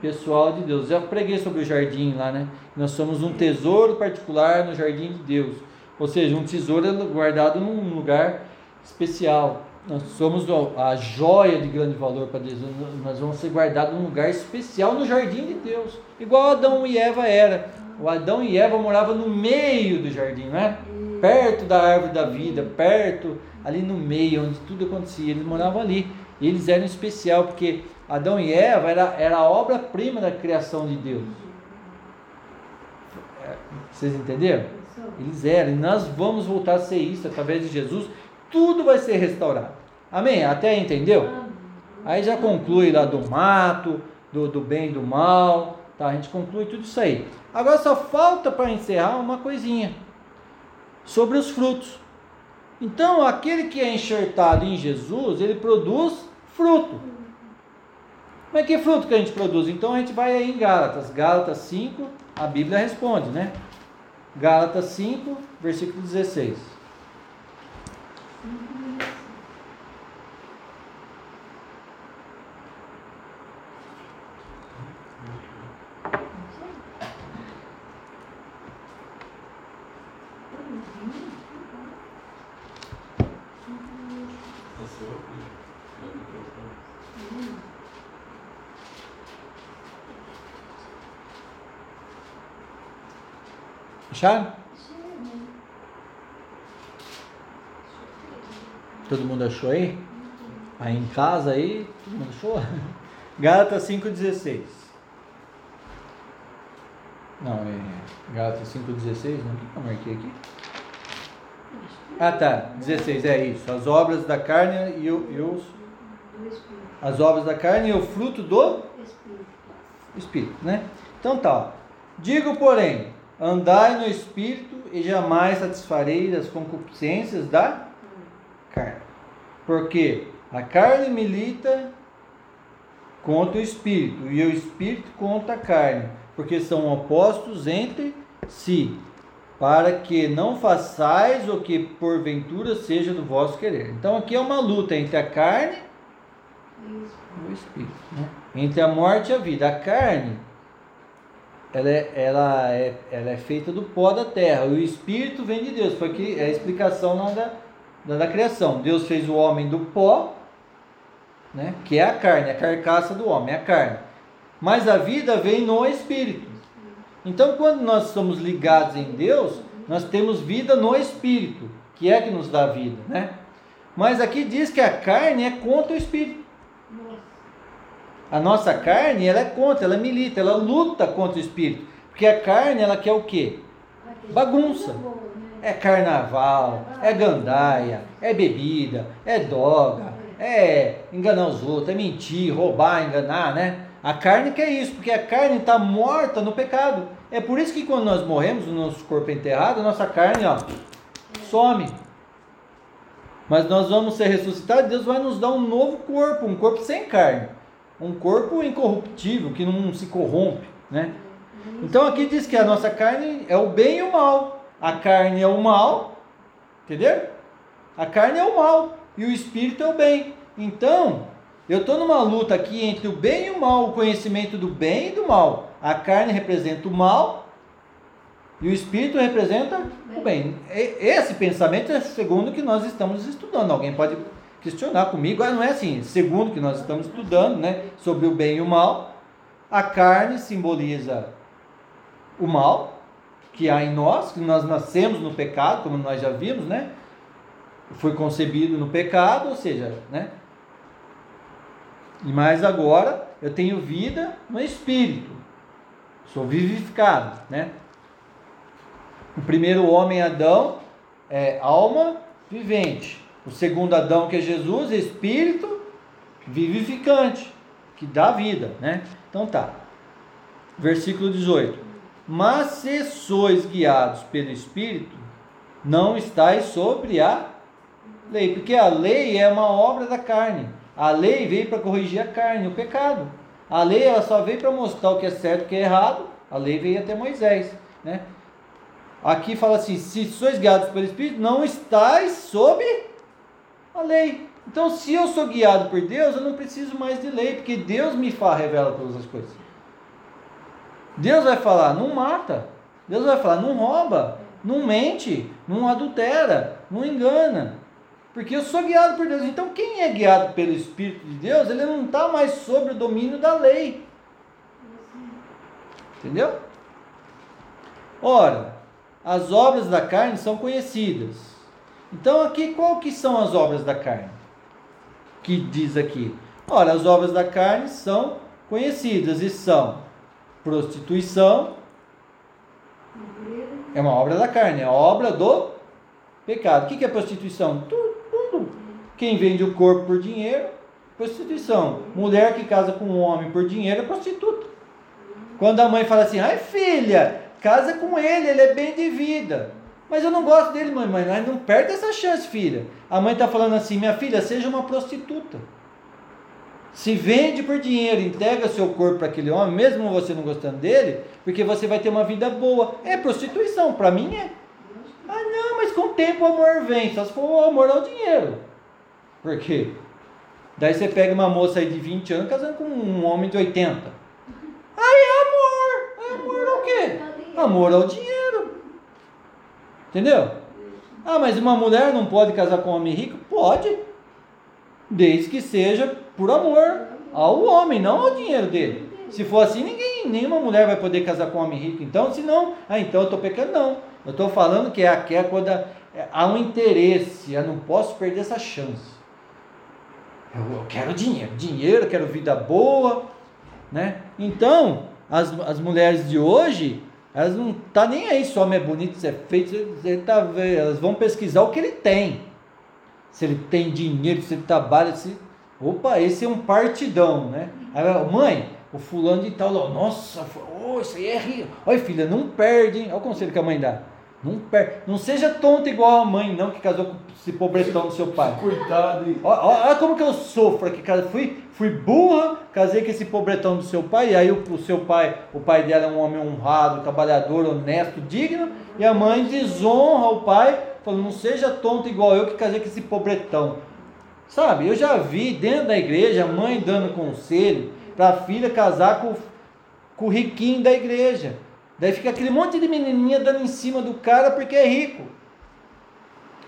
pessoal de Deus. Já preguei sobre o jardim lá, né? Nós somos um tesouro particular no jardim de Deus. Ou seja, um tesouro é guardado num lugar especial. Nós somos a joia de grande valor para Deus. Nós vamos ser guardados num lugar especial no jardim de Deus. Igual Adão e Eva era. O Adão e Eva moravam no meio do jardim, né? Perto da árvore da vida, perto, ali no meio, onde tudo acontecia. Eles moravam ali. E eles eram especial, porque Adão e Eva era, era a obra-prima da criação de Deus. É, vocês entenderam? Eles eram. E nós vamos voltar a ser isso através de Jesus. Tudo vai ser restaurado. Amém? Até entendeu? Aí já conclui lá do mato, do, do bem e do mal. Tá? A gente conclui tudo isso aí. Agora só falta para encerrar uma coisinha sobre os frutos. Então, aquele que é enxertado em Jesus, ele produz fruto. Mas que fruto que a gente produz? Então a gente vai aí em Gálatas, Gálatas 5, a Bíblia responde, né? Gálatas 5, versículo 16. Acharam? Todo mundo achou aí? Aí em casa aí, todo mundo achou? (laughs) Gálatas 5,16. Não, é Gálatas 5,16, não? O que eu marquei aqui? Ah tá, 16, é isso. As obras da carne e, o, e os. As obras da carne e o fruto do Espírito, né? Então tá. Digo, porém, Andai no espírito e jamais satisfarei das concupiscências da carne. Porque a carne milita contra o espírito e o espírito contra a carne, porque são opostos entre si, para que não façais o que porventura seja do vosso querer. Então aqui é uma luta entre a carne e o espírito, né? entre a morte e a vida. A carne ela é, ela, é, ela é feita do pó da terra. O espírito vem de Deus. Foi que é a explicação lá da, da, da, criação. Deus fez o homem do pó, né, que é a carne, a carcaça do homem, é a carne. Mas a vida vem no espírito. Então, quando nós somos ligados em Deus, nós temos vida no espírito, que é que nos dá vida, né? Mas aqui diz que a carne é contra o espírito. A nossa carne, ela é contra, ela milita, ela luta contra o espírito. Porque a carne, ela quer o quê? Bagunça. É carnaval, é gandaia, é bebida, é droga, é enganar os outros, é mentir, roubar, enganar, né? A carne quer isso, porque a carne está morta no pecado. É por isso que quando nós morremos, o nosso corpo é enterrado, a nossa carne, ó, some. Mas nós vamos ser ressuscitados, Deus vai nos dar um novo corpo, um corpo sem carne um corpo incorruptível, que não se corrompe, né? Então aqui diz que a nossa carne é o bem e o mal. A carne é o mal, entendeu? A carne é o mal e o espírito é o bem. Então, eu estou numa luta aqui entre o bem e o mal, o conhecimento do bem e do mal. A carne representa o mal e o espírito representa o bem. Esse pensamento é segundo o que nós estamos estudando. Alguém pode questionar comigo, ah, não é assim, segundo o que nós estamos estudando, né, sobre o bem e o mal, a carne simboliza o mal que há em nós, que nós nascemos no pecado, como nós já vimos, né? Foi concebido no pecado, ou seja, né? E mais agora eu tenho vida no espírito. Sou vivificado, né? O primeiro homem Adão é alma vivente. O segundo Adão que é Jesus, é espírito vivificante, que dá vida, né? Então tá. Versículo 18. Mas se sois guiados pelo espírito, não estáis sobre a lei, porque a lei é uma obra da carne. A lei veio para corrigir a carne, o pecado. A lei ela só veio para mostrar o que é certo e o que é errado. A lei veio até Moisés, né? Aqui fala assim: se sois guiados pelo Espírito, não estáis sob a lei. Então, se eu sou guiado por Deus, eu não preciso mais de lei, porque Deus me fala, revela todas as coisas. Deus vai falar: não mata. Deus vai falar: não rouba, não mente, não adultera, não engana. Porque eu sou guiado por Deus. Então, quem é guiado pelo Espírito de Deus, ele não está mais sob o domínio da lei. Entendeu? Ora, as obras da carne são conhecidas. Então, aqui, qual que são as obras da carne? Que diz aqui. Ora, as obras da carne são conhecidas e são prostituição. É uma obra da carne, é a obra do pecado. O que é prostituição? Tudo quem vende o corpo por dinheiro, prostituição. Mulher que casa com um homem por dinheiro é prostituta. Quando a mãe fala assim, ai filha, casa com ele, ele é bem de vida. Mas eu não gosto dele, mãe, mas não perde essa chance, filha. A mãe está falando assim, minha filha, seja uma prostituta. Se vende por dinheiro, entrega seu corpo para aquele homem, mesmo você não gostando dele, porque você vai ter uma vida boa. É prostituição, para mim é. Ah, não, mas com o tempo o amor vem, só se for o amor ao dinheiro. Por quê? Daí você pega uma moça aí de 20 anos casando com um homem de 80. Aí é amor. É amor ao quê? Amor ao dinheiro. Entendeu? Ah, mas uma mulher não pode casar com um homem rico? Pode. Desde que seja por amor ao homem, não ao dinheiro dele. Se for assim, ninguém, nenhuma mulher vai poder casar com um homem rico. Então, se não, ah, então eu estou pecando. Não. Eu estou falando que é é quando há um interesse. Eu não posso perder essa chance. Eu, quero dinheiro, dinheiro, quero vida boa, né? Então, as, as mulheres de hoje, elas não tá nem aí se o homem é bonito, se é feito, ele tá, elas vão pesquisar o que ele tem. Se ele tem dinheiro, se ele trabalha, se opa, esse é um partidão, né? Aí, mãe, o fulano de tal, nossa, oh, isso aí é rio. Olha, filha, não perde, hein? Olha o conselho que a mãe dá. Não, per... não seja tonta igual a mãe, não, que casou com esse pobretão do seu pai. (laughs) Cuidado. Olha, olha como que eu sofro aqui. Fui, fui burra, casei com esse pobretão do seu pai, e aí o, o seu pai, o pai dela é um homem honrado, trabalhador, honesto, digno, e a mãe desonra o pai, falando, não seja tonta igual eu que casei com esse pobretão. Sabe, eu já vi dentro da igreja a mãe dando conselho para a filha casar com, com o riquinho da igreja. Daí fica aquele monte de menininha dando em cima do cara porque é rico.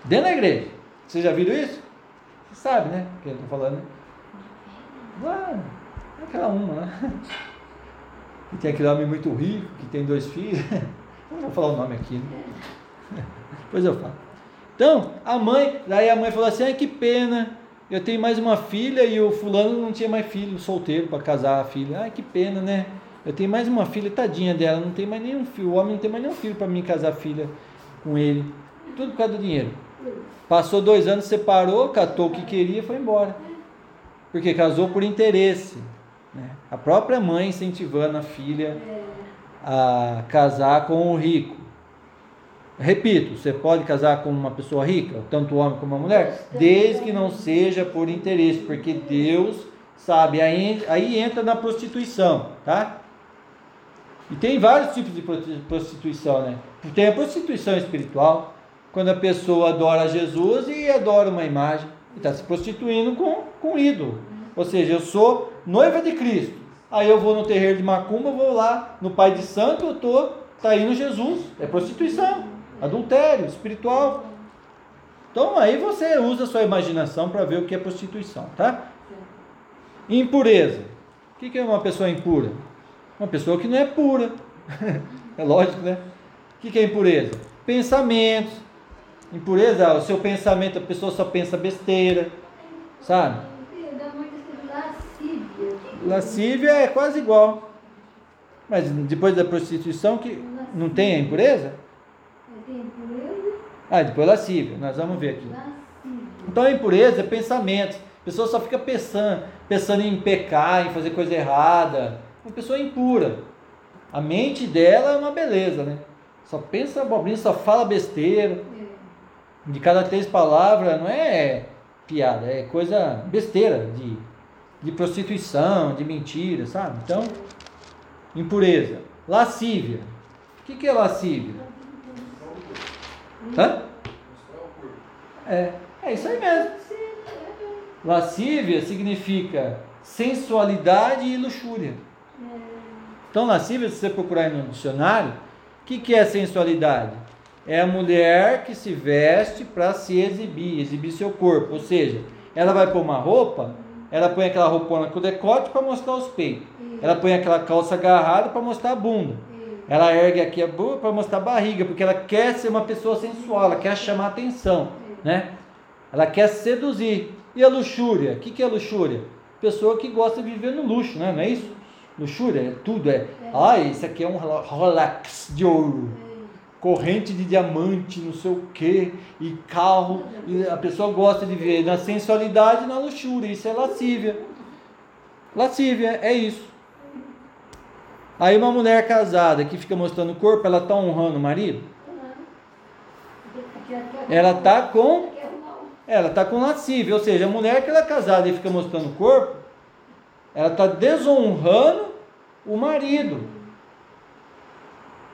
Dentro da igreja. Você já viram isso? Você sabe, né? O que eu estou falando. Ah, aquela uma, né? (laughs) Que tem aquele homem muito rico, que tem dois filhos. (laughs) Não vou falar o nome aqui, né? (laughs) Depois eu falo. Então, a mãe, daí a mãe falou assim: ai que pena, eu tenho mais uma filha e o fulano não tinha mais filho, solteiro para casar a filha. Ai que pena, né? Eu tenho mais uma filha, tadinha dela, não tem mais nenhum filho. O homem não tem mais nenhum filho para mim casar filha com ele. Tudo por causa do dinheiro. Passou dois anos, separou, catou o que queria e foi embora. Porque casou por interesse. Né? A própria mãe incentivando a filha a casar com o rico. Repito, você pode casar com uma pessoa rica, tanto homem como uma mulher, desde que não seja por interesse, porque Deus sabe, aí entra na prostituição, tá? E tem vários tipos de prostituição, né? Tem a prostituição espiritual, quando a pessoa adora Jesus e adora uma imagem, e está se prostituindo com, com ídolo. Ou seja, eu sou noiva de Cristo. Aí eu vou no terreiro de Macumba, vou lá no Pai de Santo, eu estou traindo Jesus. É prostituição, adultério espiritual. Então aí você usa a sua imaginação para ver o que é prostituição, tá? Impureza. O que é uma pessoa impura? Uma pessoa que não é pura. (laughs) é lógico, né? O que é impureza? Pensamentos. Impureza, o seu pensamento, a pessoa só pensa besteira, sabe? Lascívia é quase igual. Mas depois da prostituição, que não tem a impureza? Tem impureza. Ah, depois lascívia. Nós vamos ver aqui. Então a impureza é pensamento. A pessoa só fica pensando, pensando em pecar, em fazer coisa errada. Uma pessoa impura. A mente dela é uma beleza, né? Só pensa abobrinha, só fala besteira. É. De cada três palavras, não é piada, é coisa besteira de de prostituição, de mentira, sabe? Então, impureza. Lascívia. O que, que é lascívia? Hã? É, é isso aí mesmo. Lascívia significa sensualidade e luxúria. Então, lascívia, se você procurar no dicionário, o que, que é sensualidade? É a mulher que se veste para se exibir, exibir seu corpo. Ou seja, ela vai pôr uma roupa ela põe aquela roupona com decote para mostrar os peitos. Ela põe aquela calça agarrada para mostrar a bunda. Ela ergue aqui a bunda para mostrar a barriga, porque ela quer ser uma pessoa sensual, ela quer chamar atenção, né? Ela quer seduzir. E a luxúria? O que, que é luxúria? Pessoa que gosta de viver no luxo, né? não é isso? Luxúria é tudo, é. Ah, isso aqui é um Rolex de ouro corrente de diamante, não sei o que, e carro, e a pessoa gosta de ver na sensualidade na luxúria, isso é lascívia. Lascívia, é isso. Aí uma mulher casada que fica mostrando o corpo, ela está honrando o marido? Ela está com ela está com lascívia, ou seja, a mulher que ela é casada e fica mostrando o corpo, ela está desonrando o marido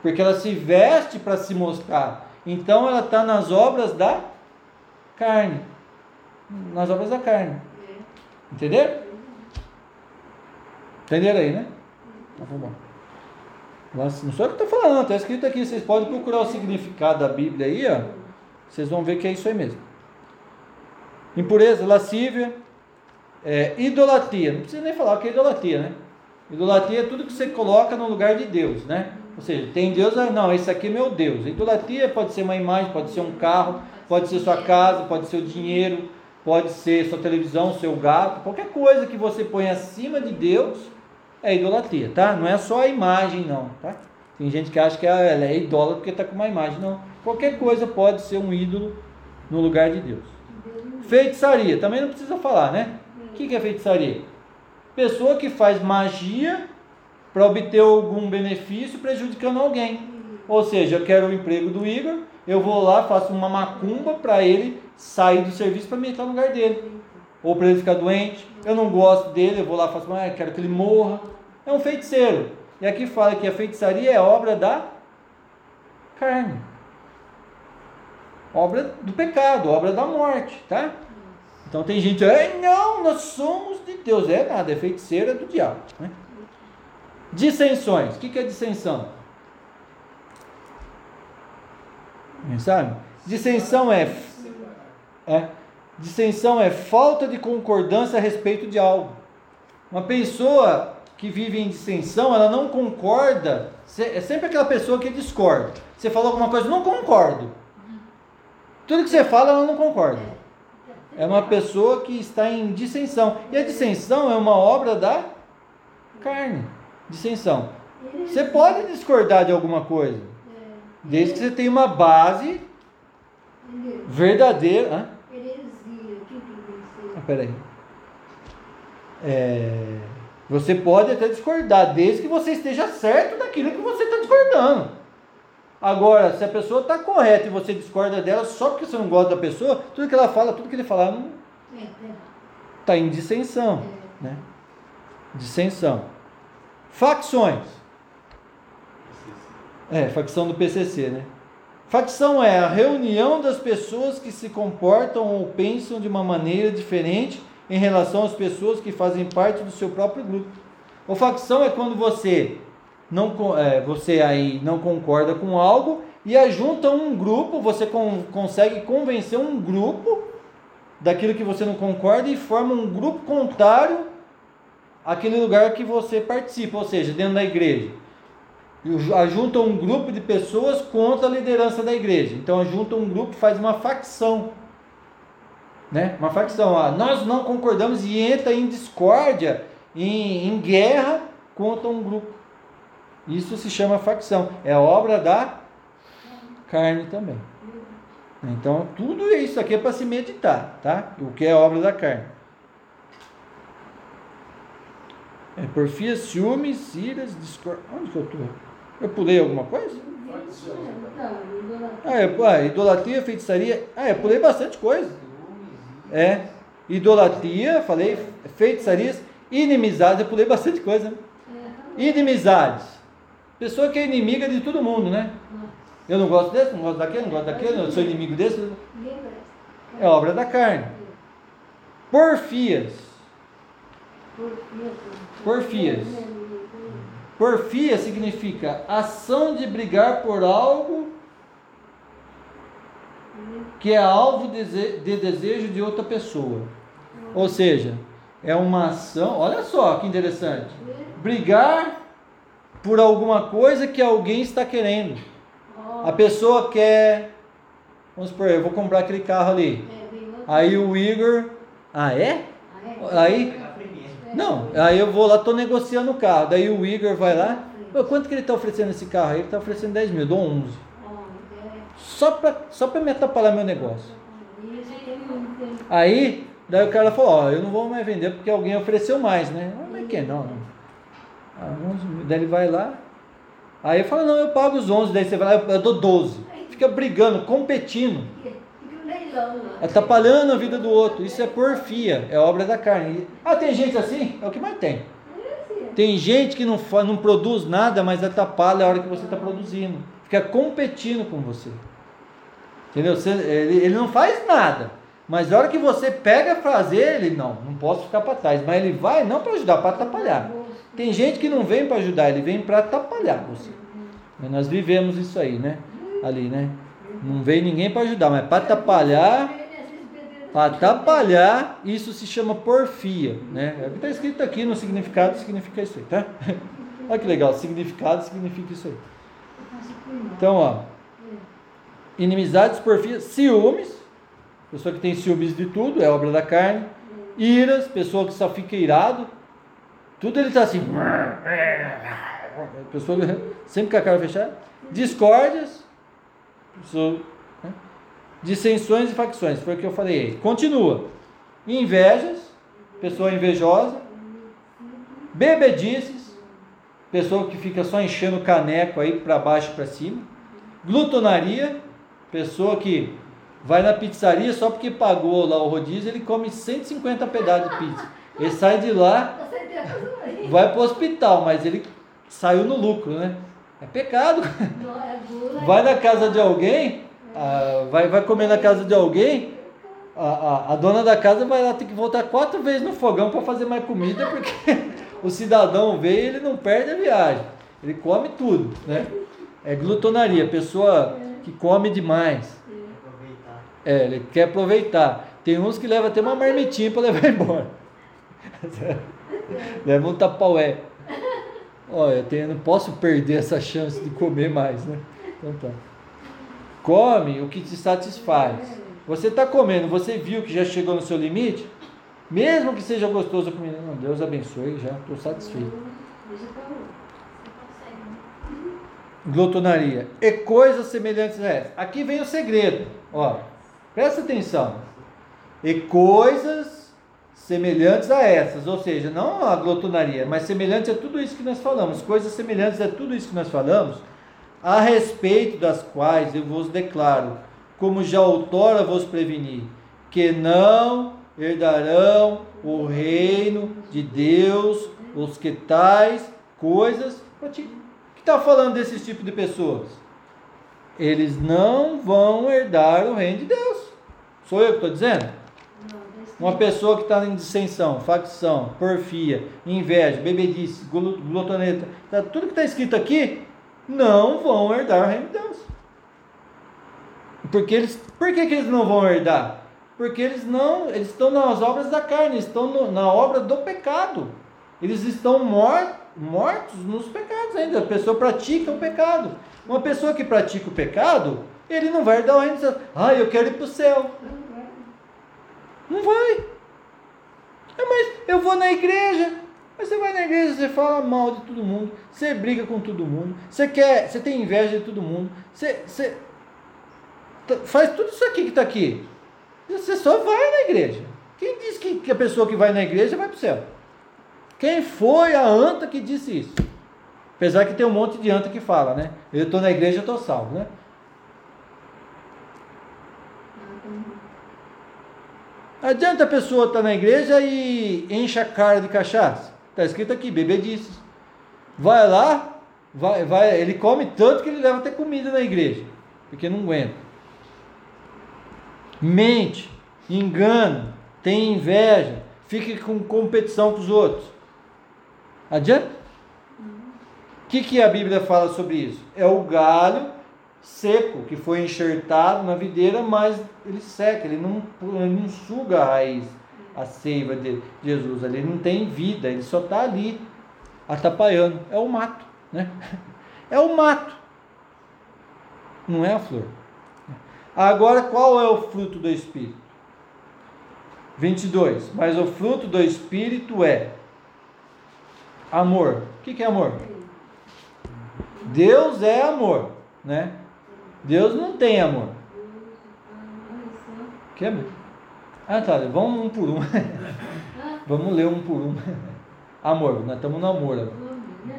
porque ela se veste para se mostrar. Então ela está nas obras da carne. Nas obras da carne. Entendeu? Entenderam aí, né? Então, bom. Não sou eu que estou falando, está escrito aqui. Vocês podem procurar o significado da Bíblia aí, ó. Vocês vão ver que é isso aí mesmo. Impureza, lascívia, é, idolatria. Não precisa nem falar o que é idolatria, né? Idolatria é tudo que você coloca no lugar de Deus, né? Ou seja, tem Deus, ah, não, esse aqui é meu Deus. Idolatria pode ser uma imagem, pode ser um carro, pode ser sua casa, pode ser o dinheiro, pode ser sua televisão, seu gato, qualquer coisa que você põe acima de Deus é idolatria, tá? Não é só a imagem, não, tá? Tem gente que acha que ela é idólatra porque está com uma imagem, não. Qualquer coisa pode ser um ídolo no lugar de Deus. Feitiçaria, também não precisa falar, né? O que é feitiçaria? Pessoa que faz magia para obter algum benefício prejudicando alguém. Ou seja, eu quero o emprego do Igor, eu vou lá, faço uma macumba para ele sair do serviço para me entrar no lugar dele. Ou para ele ficar doente. Eu não gosto dele, eu vou lá e faço, ah, quero que ele morra. É um feiticeiro. E aqui fala que a feitiçaria é obra da carne. Obra do pecado, obra da morte, tá? Então tem gente, ah, não, nós somos de Deus. É nada, é feiticeira do diabo. Né? Dissensões. O que é dissensão? Sabe? Dissensão é, é dissensão é falta de concordância a respeito de algo. Uma pessoa que vive em dissensão, ela não concorda. É sempre aquela pessoa que discorda. Você falou alguma coisa, não concordo. Tudo que você fala, ela não concorda. É uma pessoa que está em dissensão. E a dissensão é uma obra da carne dissensão. Você pode discordar de alguma coisa, desde que você tenha uma base verdadeira. Ah, peraí. É, você pode até discordar, desde que você esteja certo daquilo que você está discordando. Agora, se a pessoa está correta e você discorda dela só porque você não gosta da pessoa, tudo que ela fala, tudo que ele falar, não está em dissensão. Né? Dissensão. Facções. É, facção do PCC, né? Facção é a reunião das pessoas que se comportam ou pensam de uma maneira diferente em relação às pessoas que fazem parte do seu próprio grupo. O facção é quando você não é, você aí não concorda com algo e ajunta um grupo, você com, consegue convencer um grupo daquilo que você não concorda e forma um grupo contrário àquele lugar que você participa, ou seja, dentro da igreja. Ajunta um grupo de pessoas contra a liderança da igreja. Então ajunta um grupo, faz uma facção. Né? Uma facção. Ah, nós não concordamos e entra em discórdia, em, em guerra contra um grupo. Isso se chama facção. É obra da carne também. Então, tudo isso aqui é para se meditar, tá? O que é obra da carne. É porfia, ciúmes, iras, discórdia. Onde que eu estou? Eu pulei alguma coisa? Ah, é, ah, idolatria, feitiçaria. Ah, eu pulei bastante coisa. É. Idolatria, falei, feitiçarias, inimizades, eu pulei bastante coisa. Né? Inimizades. Pessoa que é inimiga de todo mundo, né? Eu não gosto desse, não gosto daquele, não gosto daquele, eu sou inimigo desse. É obra da carne. Porfias. Porfias. Porfia significa ação de brigar por algo que é alvo de desejo de outra pessoa. Ou seja, é uma ação, olha só que interessante. Brigar por alguma coisa que alguém está querendo. A pessoa quer, vamos supor, eu vou comprar aquele carro ali. Aí o Igor, ah é? Aí, não, aí eu vou lá, tô negociando o carro. Daí o Igor vai lá, quanto que ele está oferecendo esse carro aí? Ele está oferecendo 10 mil, dou 11. Só para só me atrapalhar meu negócio. Aí, daí o cara falou, ó, eu não vou mais vender porque alguém ofereceu mais, né? Mas que não, não. Ah, 11 mil. Daí ele vai lá, Aí eu falo, não, eu pago os 11, daí você vai lá, eu dou 12. Fica brigando, competindo. Atrapalhando a vida do outro. Isso é porfia, é obra da carne. Ah, tem gente assim? É o que mais tem. Tem gente que não, não produz nada, mas atrapalha a hora que você está produzindo. Fica competindo com você. Entendeu? Você, ele, ele não faz nada. Mas a hora que você pega fazer, ele não, não posso ficar para trás. Mas ele vai não para ajudar, para atrapalhar. Tem gente que não vem para ajudar, ele vem para atrapalhar você. Nós vivemos isso aí, né? Ali, né? Não vem ninguém para ajudar, mas para atrapalhar, para atrapalhar, isso se chama porfia, né? É o que está escrito aqui no significado, significa isso aí, tá? (laughs) Olha que legal, significado significa isso aí. Então, ó, inimizades, porfia, ciúmes, pessoa que tem ciúmes de tudo, é obra da carne, iras, pessoa que só fica irado, tudo ele está assim. Pessoa sempre com a cara fechada. Discórdias. Pessoa, né? Dissensões e facções. Foi o que eu falei. Continua. Invejas. Pessoa invejosa. Bebedices. Pessoa que fica só enchendo o caneco aí para baixo e para cima. Glutonaria. Pessoa que vai na pizzaria só porque pagou lá o rodízio, ele come 150 pedaços de pizza. Ele sai de lá vai para o hospital, mas ele saiu no lucro, né? É pecado. Vai na casa de alguém, ah, vai, vai comer na casa de alguém, a, a, a, dona da casa vai lá ter que voltar quatro vezes no fogão para fazer mais comida, porque (laughs) o cidadão veio e ele não perde a viagem. Ele come tudo, né? É glutonaria, pessoa que come demais. É, ele quer aproveitar. Tem uns que levam até uma marmitinha para levar (laughs) embora. Leva um tapaué. Olha, eu tenho, não posso perder essa chance de comer mais, né? Então tá. Come o que te satisfaz. Você está comendo, você viu que já chegou no seu limite? Mesmo que seja gostoso a não, Deus abençoe, já estou satisfeito. Glutonaria. E coisas semelhantes a essa. Aqui vem o segredo. Ó, presta atenção. E coisas semelhantes a essas, ou seja, não a glutonaria, mas semelhantes a tudo isso que nós falamos, coisas semelhantes a tudo isso que nós falamos, a respeito das quais eu vos declaro, como já outrora vos preveni, que não herdarão o reino de Deus os que tais coisas que está falando desse tipo de pessoas? Eles não vão herdar o reino de Deus. Sou eu que estou dizendo? Uma pessoa que está em dissensão, facção, porfia, inveja, bebedice, glutoneta, tá, tudo que está escrito aqui, não vão herdar o reino de Deus. Porque eles, por que, que eles não vão herdar? Porque eles não, eles estão nas obras da carne, estão no, na obra do pecado. Eles estão mor, mortos nos pecados ainda. A pessoa pratica o pecado. Uma pessoa que pratica o pecado, ele não vai herdar o reino. Ah, eu quero ir para o céu. Não vai. É, mas eu vou na igreja. Mas você vai na igreja, você fala mal de todo mundo, você briga com todo mundo, você quer, você tem inveja de todo mundo, você, você faz tudo isso aqui que está aqui. Você só vai na igreja. Quem disse que, que a pessoa que vai na igreja vai para o céu? Quem foi a anta que disse isso? Apesar que tem um monte de anta que fala, né? Eu estou na igreja, eu estou salvo, né? Adianta a pessoa estar tá na igreja e enche a cara de cachaça? Está escrito aqui, bebedices. Vai lá, vai, vai, ele come tanto que ele leva até comida na igreja, porque não aguenta. Mente, engana, tem inveja, fica com competição com os outros. Adianta? Que, que a Bíblia fala sobre isso? É o galho seco que foi enxertado na videira, mas ele seca, ele não, ele não suga a raiz, a seiva de Jesus, ele não tem vida, ele só está ali atrapalhando. É o mato, né? (laughs) É o mato, não é a flor. Agora, qual é o fruto do Espírito? 22. Mas o fruto do Espírito é amor. O que é amor? Deus é amor, né? Deus não tem amor. Quer? Ah, tá. Vamos um por um. (laughs) Vamos ler um por um. (laughs) Amor, nós estamos no amor.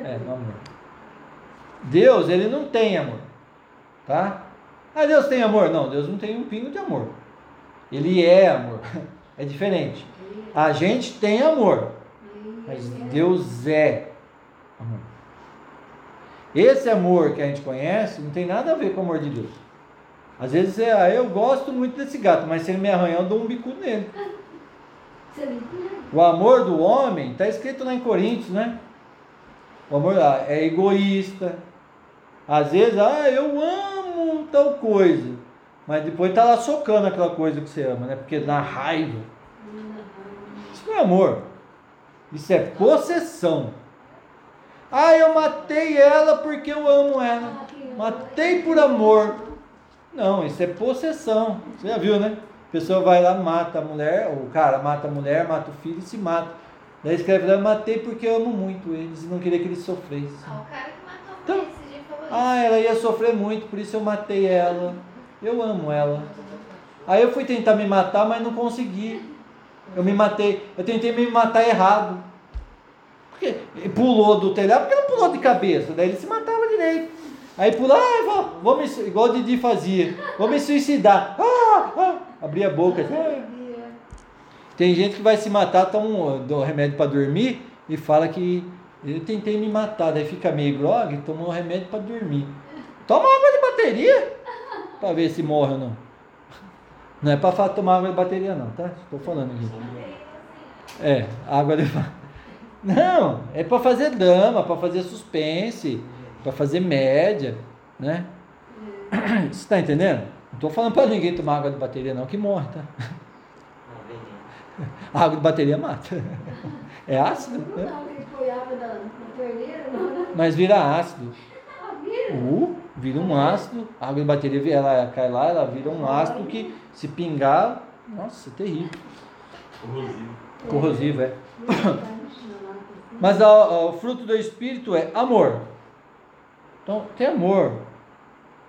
É, no amor. Deus, ele não tem amor. Tá? Ah, Deus tem amor? Não, Deus não tem um pingo de amor. Ele é amor. (laughs) É diferente. A gente tem amor. Mas Deus é amor. Esse amor que a gente conhece não tem nada a ver com o amor de Deus. Às vezes é, ah, eu gosto muito desse gato, mas se ele me arranhar, eu dou um bico nele. O amor do homem está escrito lá em Coríntios, né? O amor ah, é egoísta. Às vezes, ah, eu amo tal coisa. Mas depois está lá socando aquela coisa que você ama, né? Porque na raiva. Isso não é amor. Isso é possessão. Ah, eu matei ela porque eu amo ela. Matei por amor. Não, isso é possessão. Você já viu, né? A pessoa vai lá, mata a mulher, o cara mata a mulher, mata o filho e se mata. Daí escreve lá, matei porque eu amo muito eles e não queria que eles sofressem. Ah, o cara que matou então, esse dia falou Ah, ela ia sofrer muito, por isso eu matei ela. Eu amo ela. Aí eu fui tentar me matar, mas não consegui. Eu me matei. Eu tentei me matar errado pulou do telhado, porque não pulou de cabeça, daí ele se matava direito. Aí pulou, ah, vou, vou me, igual o Didi fazia, vou me suicidar. Ah, ah, abria a boca. Ah. Tem gente que vai se matar, toma um remédio para dormir e fala que eu tentei me matar, daí fica meio grog, toma um remédio para dormir. Toma água de bateria para ver se morre ou não. Não é para tomar água de bateria não, tá? Estou falando aqui. É, água de bateria. Não, é para fazer dama, para fazer suspense, para fazer média, né? Você está entendendo? Não estou falando para ninguém tomar água de bateria não, que morre, tá? A água de bateria mata. É ácido? Né? Mas vira ácido. Uh, vira um ácido. A água de bateria, ela cai lá, ela vira um ácido que se pingar, nossa, é terrível. Corrosivo. Corrosivo, é. Mas o fruto do Espírito é amor. Então, tem amor.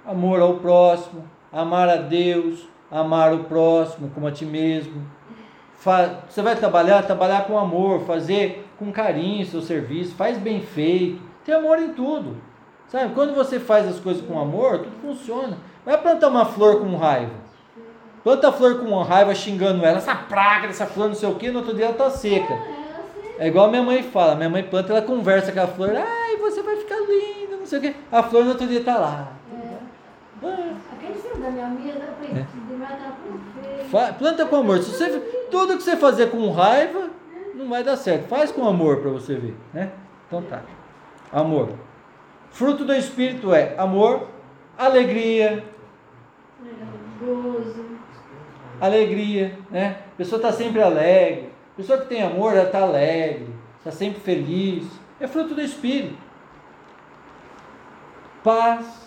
Amor ao próximo, amar a Deus, amar o próximo como a ti mesmo. Você vai trabalhar, trabalhar com amor, fazer com carinho seu serviço, faz bem feito. Tem amor em tudo. Sabe? Quando você faz as coisas com amor, tudo funciona. Vai plantar uma flor com raiva. Planta a flor com raiva xingando ela, essa praga dessa flor, não sei o que, no outro dia ela está seca. É igual a minha mãe fala, minha mãe planta, ela conversa com a flor, ai, você vai ficar linda, não sei o quê. A flor no outro dia tá lá. É. Aquele céu da minha amiga, é. planta com amor. Se você, tudo que você fazer com raiva, não vai dar certo. Faz com amor para você ver, né? Então tá. Amor. Fruto do Espírito é amor, alegria, Gozo. alegria, né? A pessoa está sempre alegre. Pessoa que tem amor, ela está alegre, está sempre feliz. É fruto do Espírito. Paz.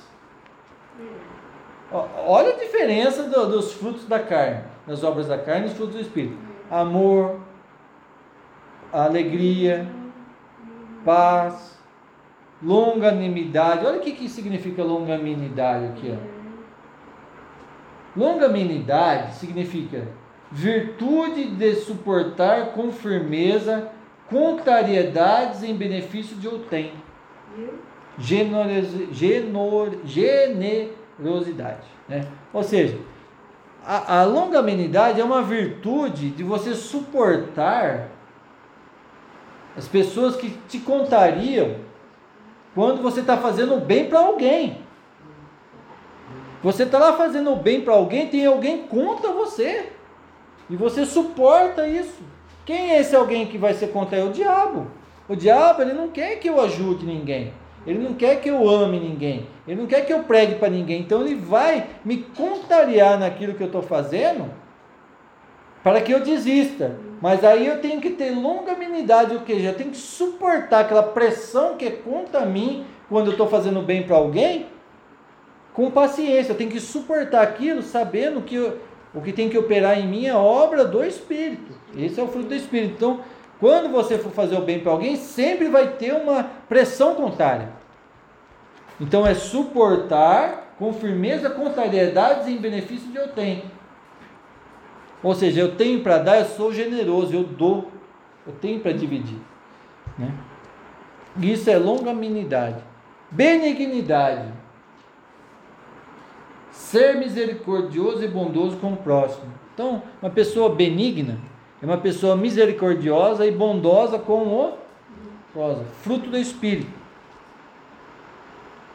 Olha a diferença do- dos frutos da carne, das obras da carne e dos frutos do Espírito. Amor, alegria, paz, longanimidade. Olha o que, que significa longanimidade aqui. Longanimidade significa virtude de suportar com firmeza contrariedades em benefício de outrem. Generosi- genor- generosidade. Né? Ou seja, a, a longanimidade é uma virtude de você suportar as pessoas que te contariam quando você está fazendo bem para alguém. Você está lá fazendo bem para alguém, tem alguém contra você. E você suporta isso. Quem é esse alguém que vai ser contra ele? O diabo. O diabo, ele não quer que eu ajude ninguém. Ele não quer que eu ame ninguém. Ele não quer que eu pregue para ninguém. Então ele vai me contrariar naquilo que eu estou fazendo para que eu desista. Mas aí eu tenho que ter longanimidade, ou seja, eu tenho que suportar aquela pressão que é contra mim quando eu estou fazendo bem para alguém, com paciência. Eu tenho que suportar aquilo sabendo que eu- o que tem que operar em mim é obra do Espírito. Esse é o fruto do Espírito. Então, quando você for fazer o bem para alguém, sempre vai ter uma pressão contrária. Então, é suportar com firmeza contrariedades em benefício de eu tenho. Ou seja, eu tenho para dar, eu sou generoso, eu dou, eu tenho para dividir. Né? Isso é longanimidade. Benignidade. Ser misericordioso e bondoso com o próximo. Então, uma pessoa benigna é uma pessoa misericordiosa e bondosa com o próximo. Fruto do Espírito.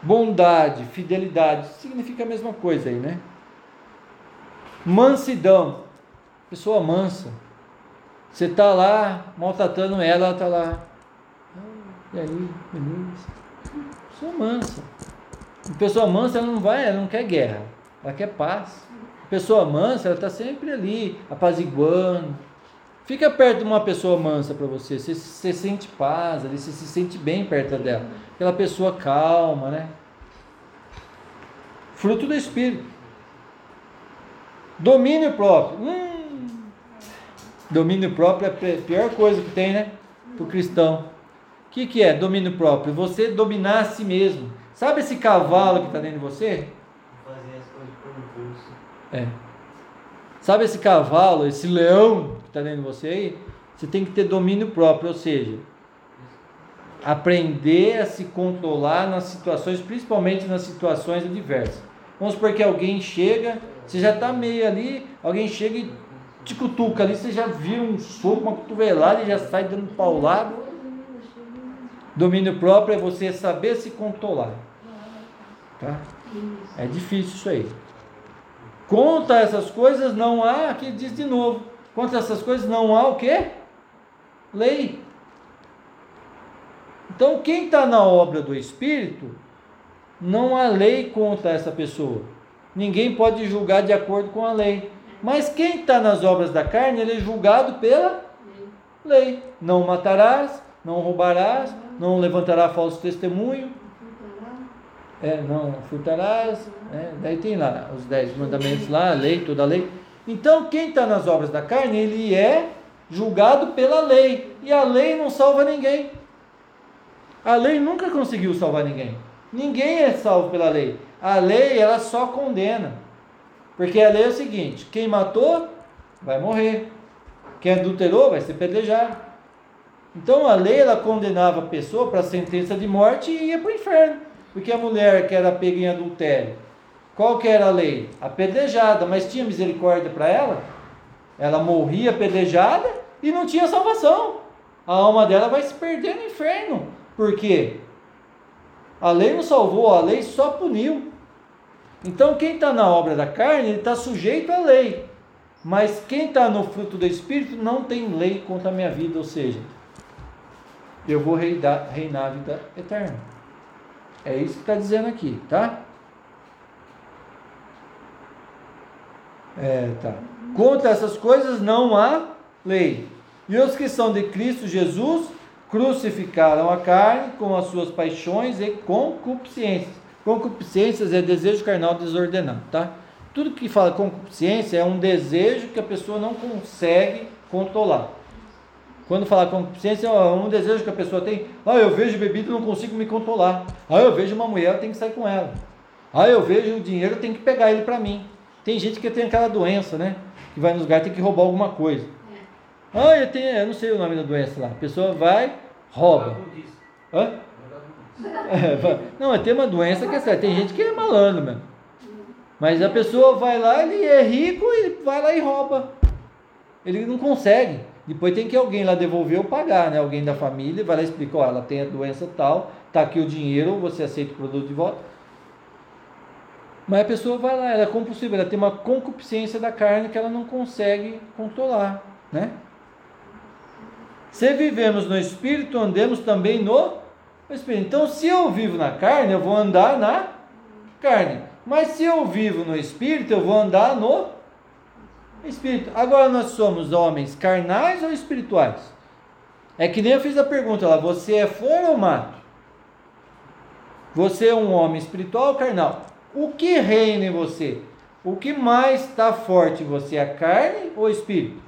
Bondade, fidelidade, significa a mesma coisa aí, né? Mansidão, pessoa mansa. Você está lá maltratando ela, ela está lá. "Ah, E aí, beleza? Pessoa mansa. Pessoa mansa, ela não vai, ela não quer guerra, ela quer paz. Pessoa mansa, ela está sempre ali, apaziguando. Fica perto de uma pessoa mansa para você, você, você sente paz ali, você se sente bem perto dela. Aquela pessoa calma, né? Fruto do Espírito. Domínio próprio. Hum, domínio próprio é a pior coisa que tem, né? Para o cristão. O que, que é domínio próprio? Você dominar a si mesmo. Sabe esse cavalo que está dentro de você? Fazer as coisas por impulso. É. Sabe esse cavalo, esse leão que está dentro de você aí? Você tem que ter domínio próprio, ou seja, aprender a se controlar nas situações, principalmente nas situações adversas. Vamos supor que alguém chega, você já está meio ali, alguém chega e te cutuca ali, você já vira um soco, uma cotovelada e já sai dando paulado. Domínio próprio é você saber se controlar. Tá? É difícil isso aí. Contra essas coisas não há, aqui diz de novo, contra essas coisas não há o quê? Lei. Então quem está na obra do Espírito, não há lei contra essa pessoa. Ninguém pode julgar de acordo com a lei. Mas quem está nas obras da carne, ele é julgado pela lei. Não matarás, não roubarás, não levantará falso testemunho, é, não furtarás, né? daí tem lá os dez mandamentos lá, a lei, toda a lei. Então, quem está nas obras da carne, ele é julgado pela lei. E a lei não salva ninguém. A lei nunca conseguiu salvar ninguém. Ninguém é salvo pela lei. A lei, ela só condena. Porque a lei é o seguinte: quem matou, vai morrer. Quem adulterou, vai ser pedrejado. Então a lei, ela condenava a pessoa para sentença de morte e ia para o inferno. Porque a mulher que era pega em adultério, qual que era a lei? Apedrejada, mas tinha misericórdia para ela? Ela morria apedrejada e não tinha salvação. A alma dela vai se perder no inferno. Por quê? A lei não salvou, a lei só puniu. Então quem está na obra da carne, ele está sujeito à lei. Mas quem está no fruto do Espírito não tem lei contra a minha vida, ou seja, eu vou reinar, a vida eterna. É isso que está dizendo aqui, tá? É, tá. Contra essas coisas não há lei. E os que são de Cristo Jesus crucificaram a carne com as suas paixões e concupiscências. Concupiscências é desejo carnal desordenado, tá? Tudo que fala concupiscência é um desejo que a pessoa não consegue controlar. Quando fala concupiscência, é um desejo que a pessoa tem. Ah, eu vejo bebida e não consigo me controlar. Ah, eu vejo uma mulher, eu tenho que sair com ela. Ah, eu vejo o dinheiro, eu tenho que pegar ele para mim. Tem gente que tem aquela doença, né? Que vai nos lugares tem que roubar alguma coisa. Ah, eu tenho, eu não sei o nome da doença lá. A pessoa vai, rouba. Hã? É, não, tem uma doença que é séria. Tem gente que é malandro mesmo. Mas a pessoa vai lá, ele é rico e vai lá e rouba. Ele não consegue. Depois tem que alguém lá devolver ou pagar, né? Alguém da família vai lá e explica, ó, ela tem a doença tal, tá aqui o dinheiro, você aceita o produto de volta. Mas a pessoa vai lá, ela é compulsiva, ela tem uma concupiscência da carne que ela não consegue controlar, né? Se vivemos no Espírito, andemos também no Espírito. Então, se eu vivo na carne, eu vou andar na carne. Mas se eu vivo no Espírito, eu vou andar no Espírito. Agora nós somos homens carnais ou espirituais? É que nem eu fiz a pergunta lá: você é fora ou mato? Você é um homem espiritual ou carnal? O que reina em você? O que mais está forte em você? A carne ou o espírito?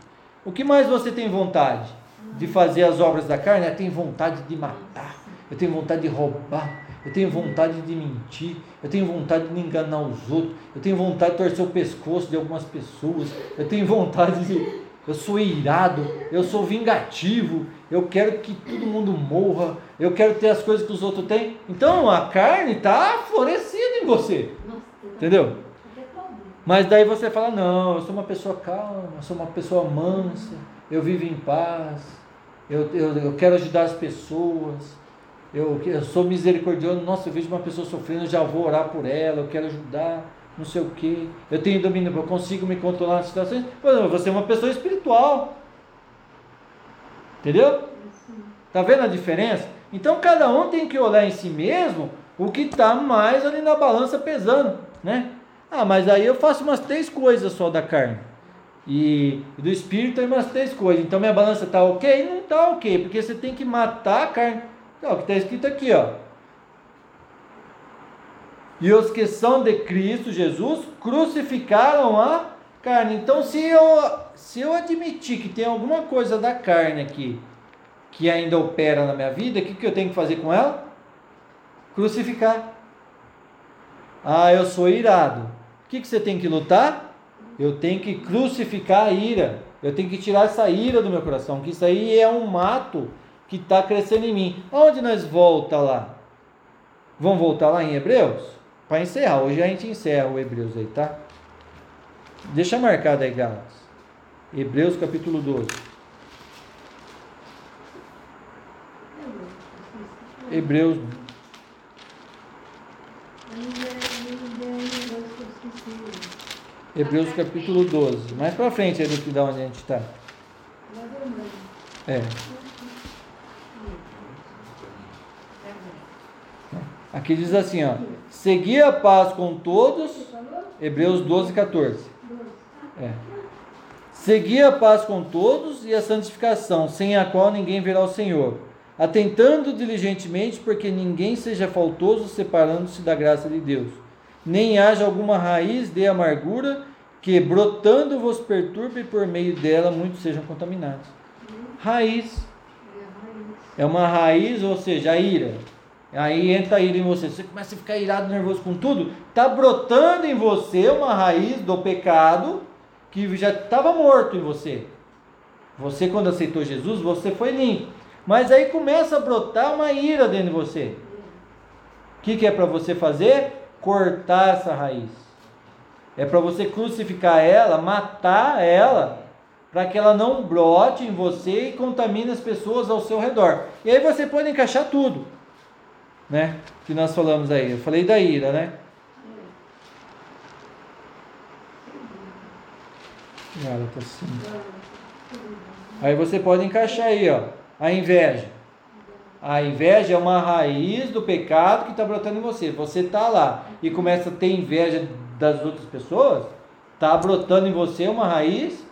O que mais você tem vontade? de fazer as obras da carne, eu tenho vontade de matar, eu tenho vontade de roubar, eu tenho vontade de mentir, eu tenho vontade de enganar os outros, eu tenho vontade de torcer o pescoço de algumas pessoas, eu tenho vontade de. Eu sou irado, eu sou vingativo, eu quero que todo mundo morra, eu quero ter as coisas que os outros têm. Então a carne está florescida em você. Entendeu? Mas daí você fala: não, eu sou uma pessoa calma, eu sou uma pessoa mansa, eu vivo em paz, eu, eu, eu quero ajudar as pessoas, eu, eu sou misericordioso, nossa, eu vejo uma pessoa sofrendo, eu já vou orar por ela, eu quero ajudar, não sei o que, eu tenho domínio, eu consigo me controlar nas situações. Você é uma pessoa espiritual. Entendeu? Tá vendo a diferença? Então cada um tem que olhar em si mesmo o que está mais ali na balança pesando, né? Ah, mas aí eu faço umas três coisas só da carne. E do espírito tem umas três coisas. Então minha balança está ok? Não está ok, porque você tem que matar a carne. Então, o que está escrito aqui, ó. E os que são de Cristo Jesus crucificaram a carne. Então, se eu, se eu admitir que tem alguma coisa da carne aqui que ainda opera na minha vida, o que, que eu tenho que fazer com ela? Crucificar. Ah, eu sou irado. O que, que você tem que lutar? Eu tenho que crucificar a ira. Eu tenho que tirar essa ira do meu coração, que isso aí é um mato que está crescendo em mim. Onde nós volta lá? Vamos voltar lá em Hebreus? Para encerrar. Hoje a gente encerra o Hebreus aí, tá? Deixa marcado aí, Gálatas. Hebreus capítulo 12. Hebreus Hebreus capítulo 12. Mais para frente é do que da onde a gente está. É. Aqui diz assim, ó. Segui a paz com todos. Hebreus 12, 14. É. Segui a paz com todos e a santificação, sem a qual ninguém verá o Senhor. Atentando diligentemente, porque ninguém seja faltoso, separando-se da graça de Deus nem haja alguma raiz de amargura que, brotando, vos perturbe e por meio dela muitos sejam contaminados. Raiz. É uma raiz, ou seja, a ira. Aí entra a ira em você. Você começa a ficar irado, nervoso com tudo. Está brotando em você uma raiz do pecado que já estava morto em você. Você, quando aceitou Jesus, você foi limpo. Mas aí começa a brotar uma ira dentro de você. O que, que é para você fazer? cortar essa raiz. É para você crucificar ela, matar ela, para que ela não brote em você e contamine as pessoas ao seu redor. E aí você pode encaixar tudo, né? Que nós falamos aí. Eu falei da ira, né? Gálatas 5. Aí você pode encaixar aí, ó, a inveja. A inveja é uma raiz do pecado que está brotando em você. Você está lá e começa a ter inveja das outras pessoas, está brotando em você uma raiz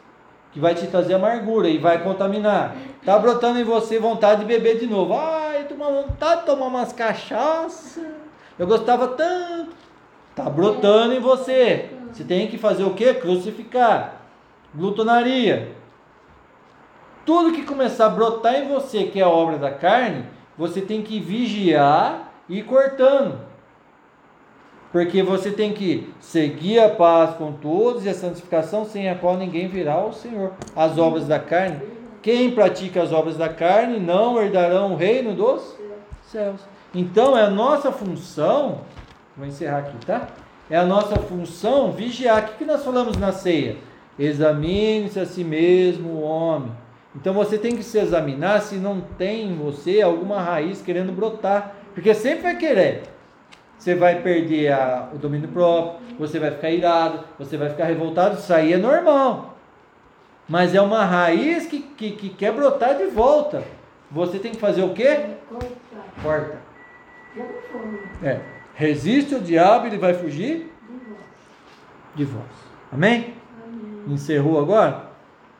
que vai te trazer amargura e vai contaminar. Está brotando em você vontade de beber de novo. Tô uma vontade de tomar umas cachaças. Eu gostava tanto. Está brotando em você. Você tem que fazer o que? Crucificar. Glutonaria. Tudo que começar a brotar em você, que é obra da carne, você tem que vigiar e ir cortando. Porque você tem que seguir a paz com todos e a santificação sem a qual ninguém virá ao Senhor. As obras da carne. Quem pratica as obras da carne não herdarão o reino dos céus. Então é a nossa função, vou encerrar aqui, tá? É a nossa função vigiar. O que, nós falamos na ceia? Examine-se a si mesmo, o homem. Então você tem que se examinar se não tem em você alguma raiz querendo brotar. Porque sempre vai querer. Você vai perder a, o domínio próprio, você vai ficar irado, você vai ficar revoltado. Isso aí é normal. Mas é uma raiz que, que, que quer brotar de volta. Você tem que fazer o quê? Corta. É. Resiste o diabo, ele vai fugir de vós. Amém? Amém. Encerrou agora?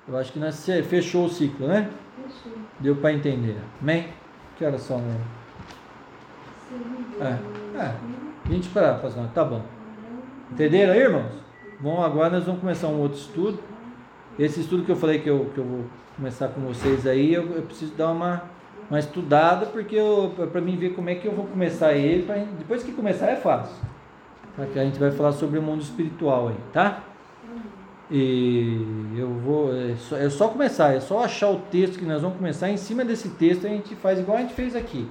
Eu acho que nós fechou o ciclo, né? Fechou. Deu para entender. Amém? Que horas são, né? É, é. 20 para fazer. Tá bom. Entenderam aí, irmãos? Bom, agora nós vamos começar um outro estudo. Esse estudo que eu falei que eu, que eu vou começar com vocês aí, eu, eu preciso dar uma, uma estudada, porque para mim ver como é que eu vou começar ele. Pra, depois que começar é fácil. Tá? Que a gente vai falar sobre o mundo espiritual aí, tá? E eu vou. É só, é só começar, é só achar o texto que nós vamos começar. Em cima desse texto a gente faz igual a gente fez aqui.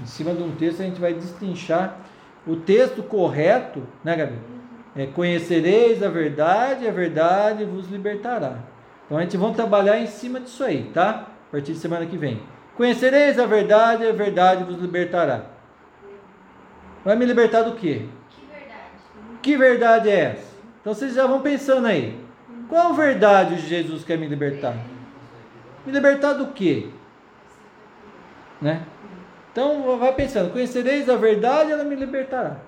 Em cima de um texto a gente vai destrinchar o texto correto, né, Gabi? É, conhecereis a verdade, a verdade vos libertará. Então a gente vai trabalhar em cima disso aí, tá? A partir de semana que vem. Conhecereis a verdade, a verdade vos libertará. Vai me libertar do quê? Que verdade? Que verdade é essa? Então vocês já vão pensando aí. Qual verdade Jesus quer me libertar? Me libertar do quê? Né? Então vai pensando, conhecereis a verdade, ela me libertará.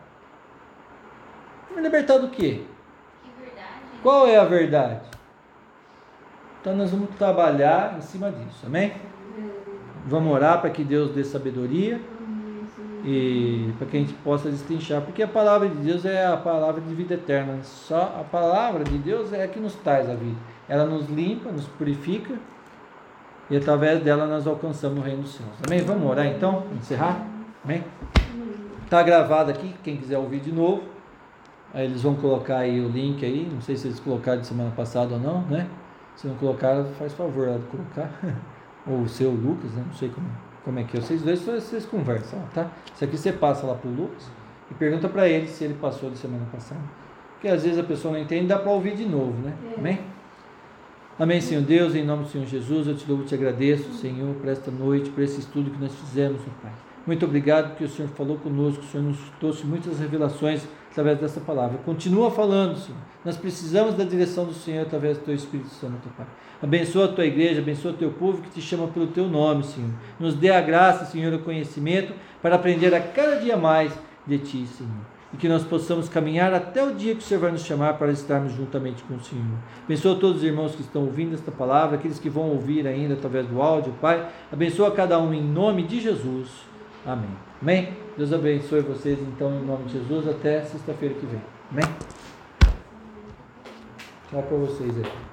Me libertar do quê? Que verdade? Qual é a verdade? Então nós vamos trabalhar em cima disso, amém? Vamos orar para que Deus dê sabedoria e para que a gente possa destrinchar, porque a palavra de Deus é a palavra de vida eterna. Só a palavra de Deus é a que nos traz a vida. Ela nos limpa, nos purifica e através dela nós alcançamos o reino dos céus. Amém? Vamos orar então, encerrar? Amém? Está gravado aqui, quem quiser ouvir de novo. Aí eles vão colocar aí o link aí, não sei se eles colocaram de semana passada ou não, né? Se não colocaram, faz favor de colocar. (laughs) ou o seu Lucas, né? Não sei como como é que é? Vocês dois vocês conversam, tá? Isso aqui você passa lá pro Lucas e pergunta para ele se ele passou de semana passada. Porque às vezes a pessoa não entende, dá para ouvir de novo, né? É. Amém? Amém, Senhor Deus, em nome do Senhor Jesus, eu te louvo e te agradeço, Senhor, por esta noite, por esse estudo que nós fizemos, Pai. Muito obrigado porque o Senhor falou conosco, o Senhor nos trouxe muitas revelações através dessa palavra. Continua falando, Senhor. Nós precisamos da direção do Senhor através do Teu Espírito Santo, Pai. Abençoa a Tua igreja, abençoa o Teu povo que te chama pelo Teu nome, Senhor. Nos dê a graça, Senhor, o conhecimento para aprender a cada dia mais de Ti, Senhor. E que nós possamos caminhar até o dia que o Senhor vai nos chamar para estarmos juntamente com o Senhor. Abençoa todos os irmãos que estão ouvindo esta palavra, aqueles que vão ouvir ainda através do áudio, Pai. Abençoa cada um em nome de Jesus. Amém. Amém? Deus abençoe vocês, então, em nome de Jesus, até sexta-feira que vem. Amém? Tchau para vocês aí.